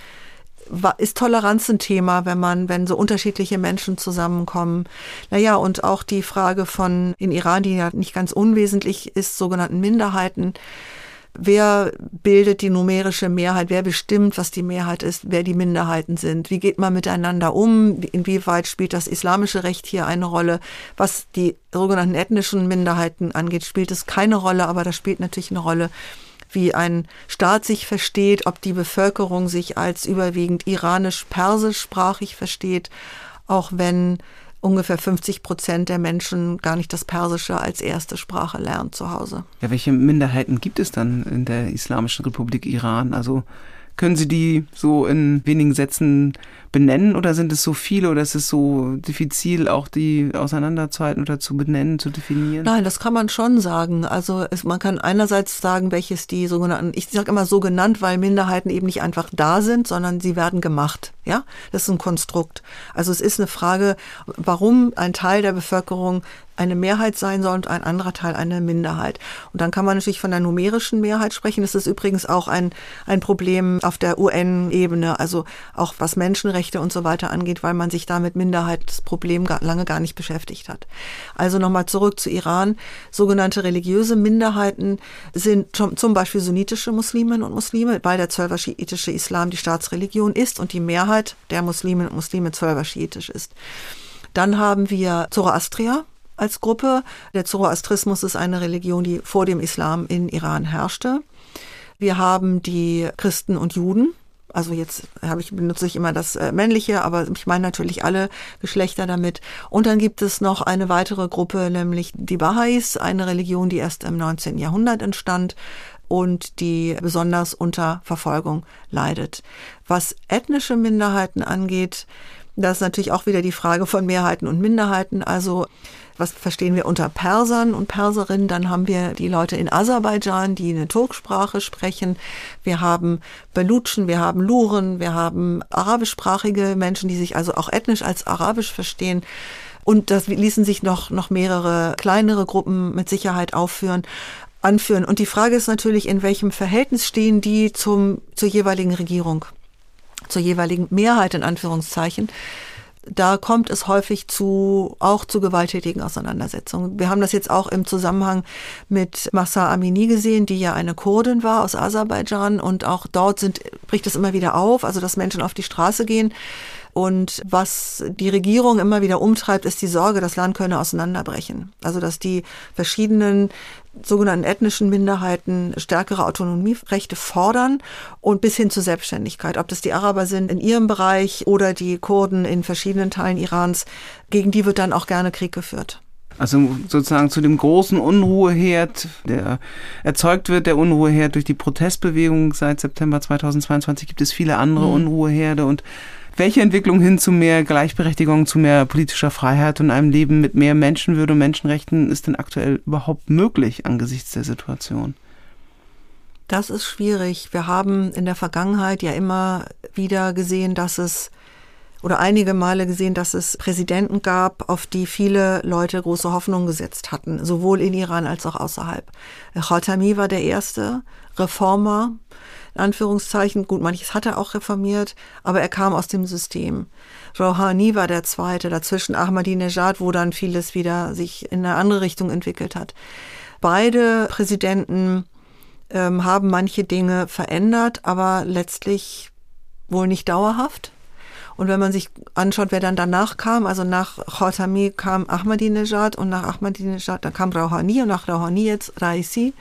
[SPEAKER 2] ist Toleranz ein Thema, wenn man, wenn so unterschiedliche Menschen zusammenkommen? Naja, und auch die Frage von in Iran, die ja nicht ganz unwesentlich ist, sogenannten Minderheiten wer bildet die numerische Mehrheit, wer bestimmt, was die Mehrheit ist, wer die Minderheiten sind, wie geht man miteinander um, inwieweit spielt das islamische Recht hier eine Rolle, was die sogenannten ethnischen Minderheiten angeht, spielt es keine Rolle, aber das spielt natürlich eine Rolle, wie ein Staat sich versteht, ob die Bevölkerung sich als überwiegend iranisch-persischsprachig versteht, auch wenn ungefähr 50 Prozent der Menschen gar nicht das Persische als erste Sprache lernen zu Hause.
[SPEAKER 3] Ja, welche Minderheiten gibt es dann in der Islamischen Republik Iran? Also können Sie die so in wenigen Sätzen benennen oder sind es so viele oder ist es so diffizil, auch die auseinanderzuhalten oder zu benennen, zu definieren?
[SPEAKER 2] Nein, das kann man schon sagen. Also es, man kann einerseits sagen, welches die sogenannten, ich sage immer so genannt, weil Minderheiten eben nicht einfach da sind, sondern sie werden gemacht. Ja, das ist ein Konstrukt. Also es ist eine Frage, warum ein Teil der Bevölkerung eine Mehrheit sein soll und ein anderer Teil eine Minderheit. Und dann kann man natürlich von der numerischen Mehrheit sprechen. Das ist übrigens auch ein, ein Problem auf der UN-Ebene, also auch was Menschenrechte und so weiter angeht, weil man sich da mit Minderheitsproblem lange gar nicht beschäftigt hat. Also nochmal zurück zu Iran. Sogenannte religiöse Minderheiten sind zum Beispiel sunnitische Musliminnen und Muslime, weil der zwölfer-schiitische Islam die Staatsreligion ist und die Mehrheit der Musliminnen und Muslime zwölfer-schiitisch ist. Dann haben wir Zoroastrier, als Gruppe. Der Zoroastrismus ist eine Religion, die vor dem Islam in Iran herrschte. Wir haben die Christen und Juden. Also jetzt habe ich, benutze ich immer das äh, männliche, aber ich meine natürlich alle Geschlechter damit. Und dann gibt es noch eine weitere Gruppe, nämlich die Baha'is, eine Religion, die erst im 19. Jahrhundert entstand, und die besonders unter Verfolgung leidet. Was ethnische Minderheiten angeht, das ist natürlich auch wieder die Frage von Mehrheiten und Minderheiten. Also was verstehen wir unter Persern und Perserinnen? Dann haben wir die Leute in Aserbaidschan, die eine Turksprache sprechen. Wir haben Belutschen, wir haben Luren, wir haben arabischsprachige Menschen, die sich also auch ethnisch als arabisch verstehen. Und das ließen sich noch, noch mehrere kleinere Gruppen mit Sicherheit aufführen anführen. Und die Frage ist natürlich, in welchem Verhältnis stehen die zum, zur jeweiligen Regierung? Zur jeweiligen Mehrheit in Anführungszeichen, da kommt es häufig zu, auch zu gewalttätigen Auseinandersetzungen. Wir haben das jetzt auch im Zusammenhang mit Massa Amini gesehen, die ja eine Kurdin war aus Aserbaidschan. Und auch dort sind, bricht es immer wieder auf, also dass Menschen auf die Straße gehen und was die Regierung immer wieder umtreibt, ist die Sorge, das Land könne auseinanderbrechen. Also dass die verschiedenen sogenannten ethnischen Minderheiten stärkere Autonomierechte fordern und bis hin zur Selbstständigkeit. Ob das die Araber sind in ihrem Bereich oder die Kurden in verschiedenen Teilen Irans, gegen die wird dann auch gerne Krieg geführt.
[SPEAKER 3] Also sozusagen zu dem großen Unruheherd, der erzeugt wird, der Unruheherd durch die Protestbewegung seit September 2022, gibt es viele andere mhm. Unruheherde und welche Entwicklung hin zu mehr Gleichberechtigung, zu mehr politischer Freiheit und einem Leben mit mehr Menschenwürde und Menschenrechten ist denn aktuell überhaupt möglich angesichts der Situation?
[SPEAKER 2] Das ist schwierig. Wir haben in der Vergangenheit ja immer wieder gesehen, dass es oder einige Male gesehen, dass es Präsidenten gab, auf die viele Leute große Hoffnungen gesetzt hatten, sowohl in Iran als auch außerhalb. Khatami war der erste Reformer, Anführungszeichen. Gut, manches hat er auch reformiert, aber er kam aus dem System. Rouhani war der zweite, dazwischen Ahmadinejad, wo dann vieles wieder sich in eine andere Richtung entwickelt hat. Beide Präsidenten ähm, haben manche Dinge verändert, aber letztlich wohl nicht dauerhaft. Und wenn man sich anschaut, wer dann danach kam, also nach Khatami kam Ahmadinejad und nach Ahmadinejad, dann kam Rouhani und nach Rouhani jetzt Raisi.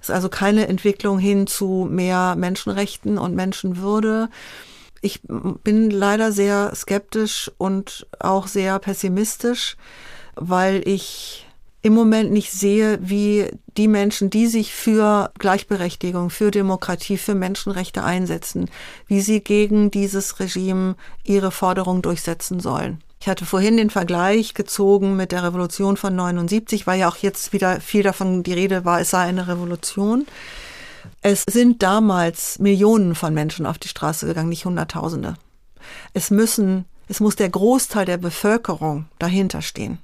[SPEAKER 2] Es ist also keine Entwicklung hin zu mehr Menschenrechten und Menschenwürde. Ich bin leider sehr skeptisch und auch sehr pessimistisch, weil ich im Moment nicht sehe, wie die Menschen, die sich für Gleichberechtigung, für Demokratie, für Menschenrechte einsetzen, wie sie gegen dieses Regime ihre Forderungen durchsetzen sollen. Ich hatte vorhin den Vergleich gezogen mit der Revolution von 79, weil ja auch jetzt wieder viel davon die Rede war, es sei eine Revolution. Es sind damals Millionen von Menschen auf die Straße gegangen, nicht Hunderttausende. Es müssen, es muss der Großteil der Bevölkerung dahinter stehen.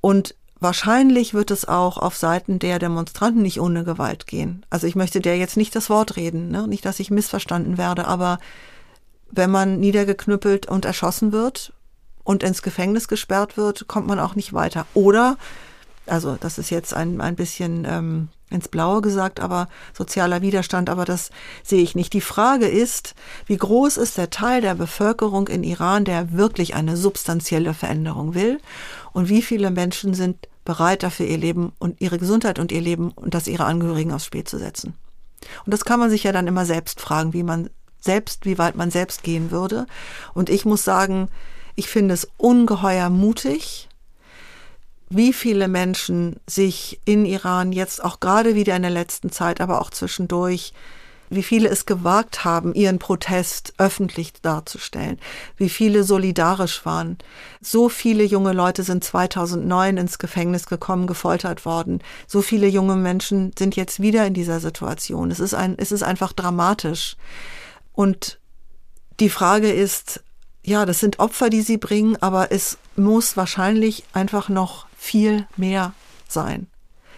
[SPEAKER 2] Und wahrscheinlich wird es auch auf Seiten der Demonstranten nicht ohne Gewalt gehen. Also ich möchte der jetzt nicht das Wort reden, ne? nicht, dass ich missverstanden werde, aber wenn man niedergeknüppelt und erschossen wird und ins Gefängnis gesperrt wird, kommt man auch nicht weiter. Oder, also das ist jetzt ein, ein bisschen ähm, ins Blaue gesagt, aber sozialer Widerstand, aber das sehe ich nicht. Die Frage ist, wie groß ist der Teil der Bevölkerung in Iran, der wirklich eine substanzielle Veränderung will und wie viele Menschen sind bereit dafür ihr Leben und ihre Gesundheit und ihr Leben und das ihrer Angehörigen aufs Spiel zu setzen. Und das kann man sich ja dann immer selbst fragen, wie man selbst, wie weit man selbst gehen würde. Und ich muss sagen, ich finde es ungeheuer mutig, wie viele Menschen sich in Iran jetzt auch gerade wieder in der letzten Zeit, aber auch zwischendurch, wie viele es gewagt haben, ihren Protest öffentlich darzustellen, wie viele solidarisch waren. So viele junge Leute sind 2009 ins Gefängnis gekommen, gefoltert worden. So viele junge Menschen sind jetzt wieder in dieser Situation. Es ist ein, es ist einfach dramatisch. Und die Frage ist, ja, das sind Opfer, die sie bringen, aber es muss wahrscheinlich einfach noch viel mehr sein.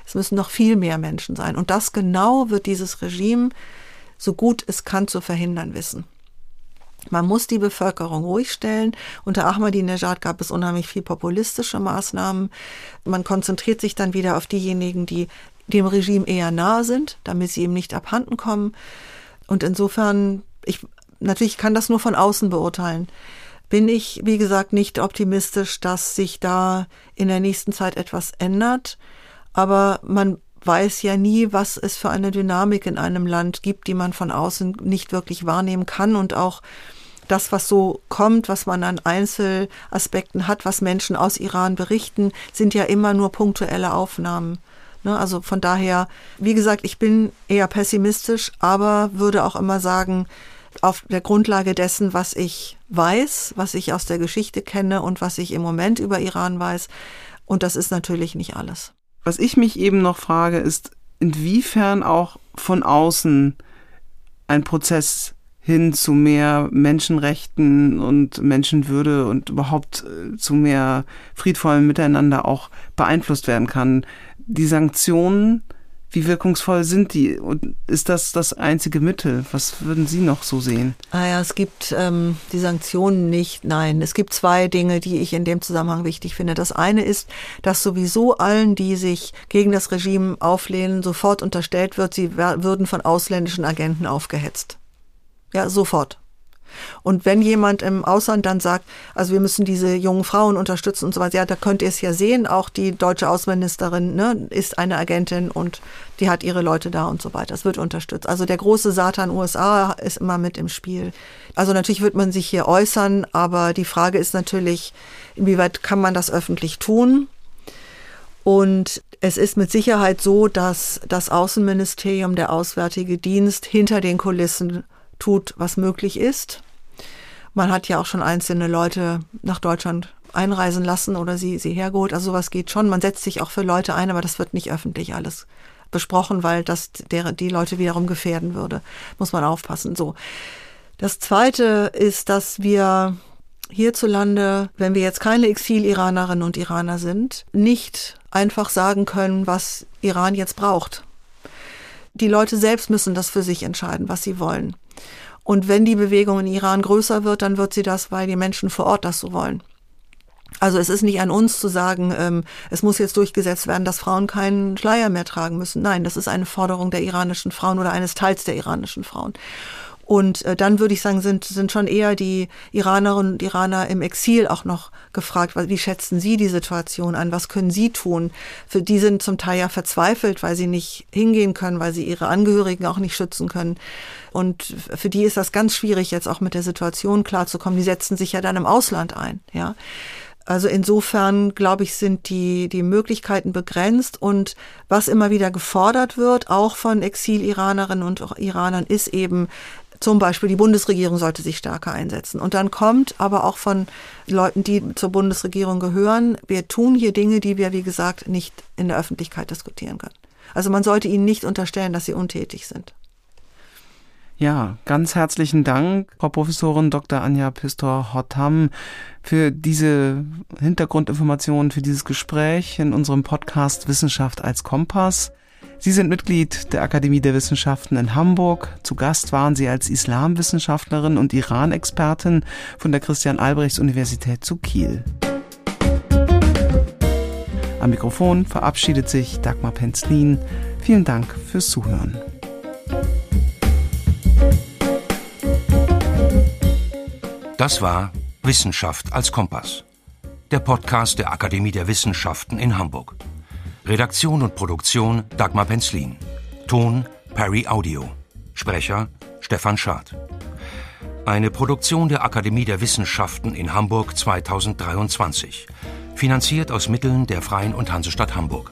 [SPEAKER 2] Es müssen noch viel mehr Menschen sein. Und das genau wird dieses Regime, so gut es kann, zu verhindern wissen. Man muss die Bevölkerung ruhig stellen. Unter Ahmadinejad gab es unheimlich viel populistische Maßnahmen. Man konzentriert sich dann wieder auf diejenigen, die dem Regime eher nahe sind, damit sie ihm nicht abhanden kommen. Und insofern ich natürlich kann das nur von außen beurteilen. Bin ich, wie gesagt, nicht optimistisch, dass sich da in der nächsten Zeit etwas ändert. Aber man weiß ja nie, was es für eine Dynamik in einem Land gibt, die man von außen nicht wirklich wahrnehmen kann und auch das, was so kommt, was man an Einzelaspekten hat, was Menschen aus Iran berichten, sind ja immer nur punktuelle Aufnahmen. Ne? Also von daher, wie gesagt, ich bin eher pessimistisch, aber würde auch immer sagen, auf der Grundlage dessen, was ich weiß, was ich aus der Geschichte kenne und was ich im Moment über Iran weiß. Und das ist natürlich nicht alles.
[SPEAKER 3] Was ich mich eben noch frage, ist, inwiefern auch von außen ein Prozess hin zu mehr Menschenrechten und Menschenwürde und überhaupt äh, zu mehr friedvollem Miteinander auch beeinflusst werden kann. Die Sanktionen, wie wirkungsvoll sind die? Und ist das das einzige Mittel? Was würden Sie noch so sehen?
[SPEAKER 2] Ah ja, es gibt ähm, die Sanktionen nicht. Nein, es gibt zwei Dinge, die ich in dem Zusammenhang wichtig finde. Das eine ist, dass sowieso allen, die sich gegen das Regime auflehnen, sofort unterstellt wird, sie würden von ausländischen Agenten aufgehetzt. Ja, sofort. Und wenn jemand im Ausland dann sagt, also wir müssen diese jungen Frauen unterstützen und so weiter, ja, da könnt ihr es ja sehen, auch die deutsche Außenministerin ne, ist eine Agentin und die hat ihre Leute da und so weiter. Es wird unterstützt. Also der große Satan USA ist immer mit im Spiel. Also natürlich wird man sich hier äußern, aber die Frage ist natürlich, inwieweit kann man das öffentlich tun? Und es ist mit Sicherheit so, dass das Außenministerium, der Auswärtige Dienst hinter den Kulissen tut, was möglich ist. Man hat ja auch schon einzelne Leute nach Deutschland einreisen lassen oder sie, sie hergeholt. Also sowas geht schon. Man setzt sich auch für Leute ein, aber das wird nicht öffentlich alles besprochen, weil das der, die Leute wiederum gefährden würde. Muss man aufpassen. So. Das zweite ist, dass wir hierzulande, wenn wir jetzt keine Exil-Iranerinnen und Iraner sind, nicht einfach sagen können, was Iran jetzt braucht. Die Leute selbst müssen das für sich entscheiden, was sie wollen. Und wenn die Bewegung in Iran größer wird, dann wird sie das, weil die Menschen vor Ort das so wollen. Also es ist nicht an uns zu sagen, ähm, es muss jetzt durchgesetzt werden, dass Frauen keinen Schleier mehr tragen müssen. Nein, das ist eine Forderung der iranischen Frauen oder eines Teils der iranischen Frauen. Und äh, dann würde ich sagen, sind, sind schon eher die Iranerinnen und Iraner im Exil auch noch gefragt, wie schätzen Sie die Situation an? Was können Sie tun? Für die sind zum Teil ja verzweifelt, weil sie nicht hingehen können, weil sie ihre Angehörigen auch nicht schützen können. Und für die ist das ganz schwierig, jetzt auch mit der Situation klarzukommen. Die setzen sich ja dann im Ausland ein, ja. Also insofern, glaube ich, sind die, die Möglichkeiten begrenzt und was immer wieder gefordert wird, auch von Exil-Iranerinnen und Iranern, ist eben zum Beispiel die Bundesregierung sollte sich stärker einsetzen. Und dann kommt aber auch von Leuten, die zur Bundesregierung gehören, wir tun hier Dinge, die wir, wie gesagt, nicht in der Öffentlichkeit diskutieren können. Also man sollte ihnen nicht unterstellen, dass sie untätig sind.
[SPEAKER 3] Ja, ganz herzlichen Dank, Frau Professorin Dr. Anja Pistor-Hottam, für diese Hintergrundinformationen, für dieses Gespräch in unserem Podcast Wissenschaft als Kompass. Sie sind Mitglied der Akademie der Wissenschaften in Hamburg. Zu Gast waren Sie als Islamwissenschaftlerin und Iran-Expertin von der Christian-Albrechts-Universität zu Kiel. Am Mikrofon verabschiedet sich Dagmar Penzlin. Vielen Dank fürs Zuhören.
[SPEAKER 1] Das war Wissenschaft als Kompass, der Podcast der Akademie der Wissenschaften in Hamburg. Redaktion und Produktion Dagmar Penzlin. Ton Perry Audio. Sprecher Stefan Schad. Eine Produktion der Akademie der Wissenschaften in Hamburg 2023. Finanziert aus Mitteln der Freien und Hansestadt Hamburg.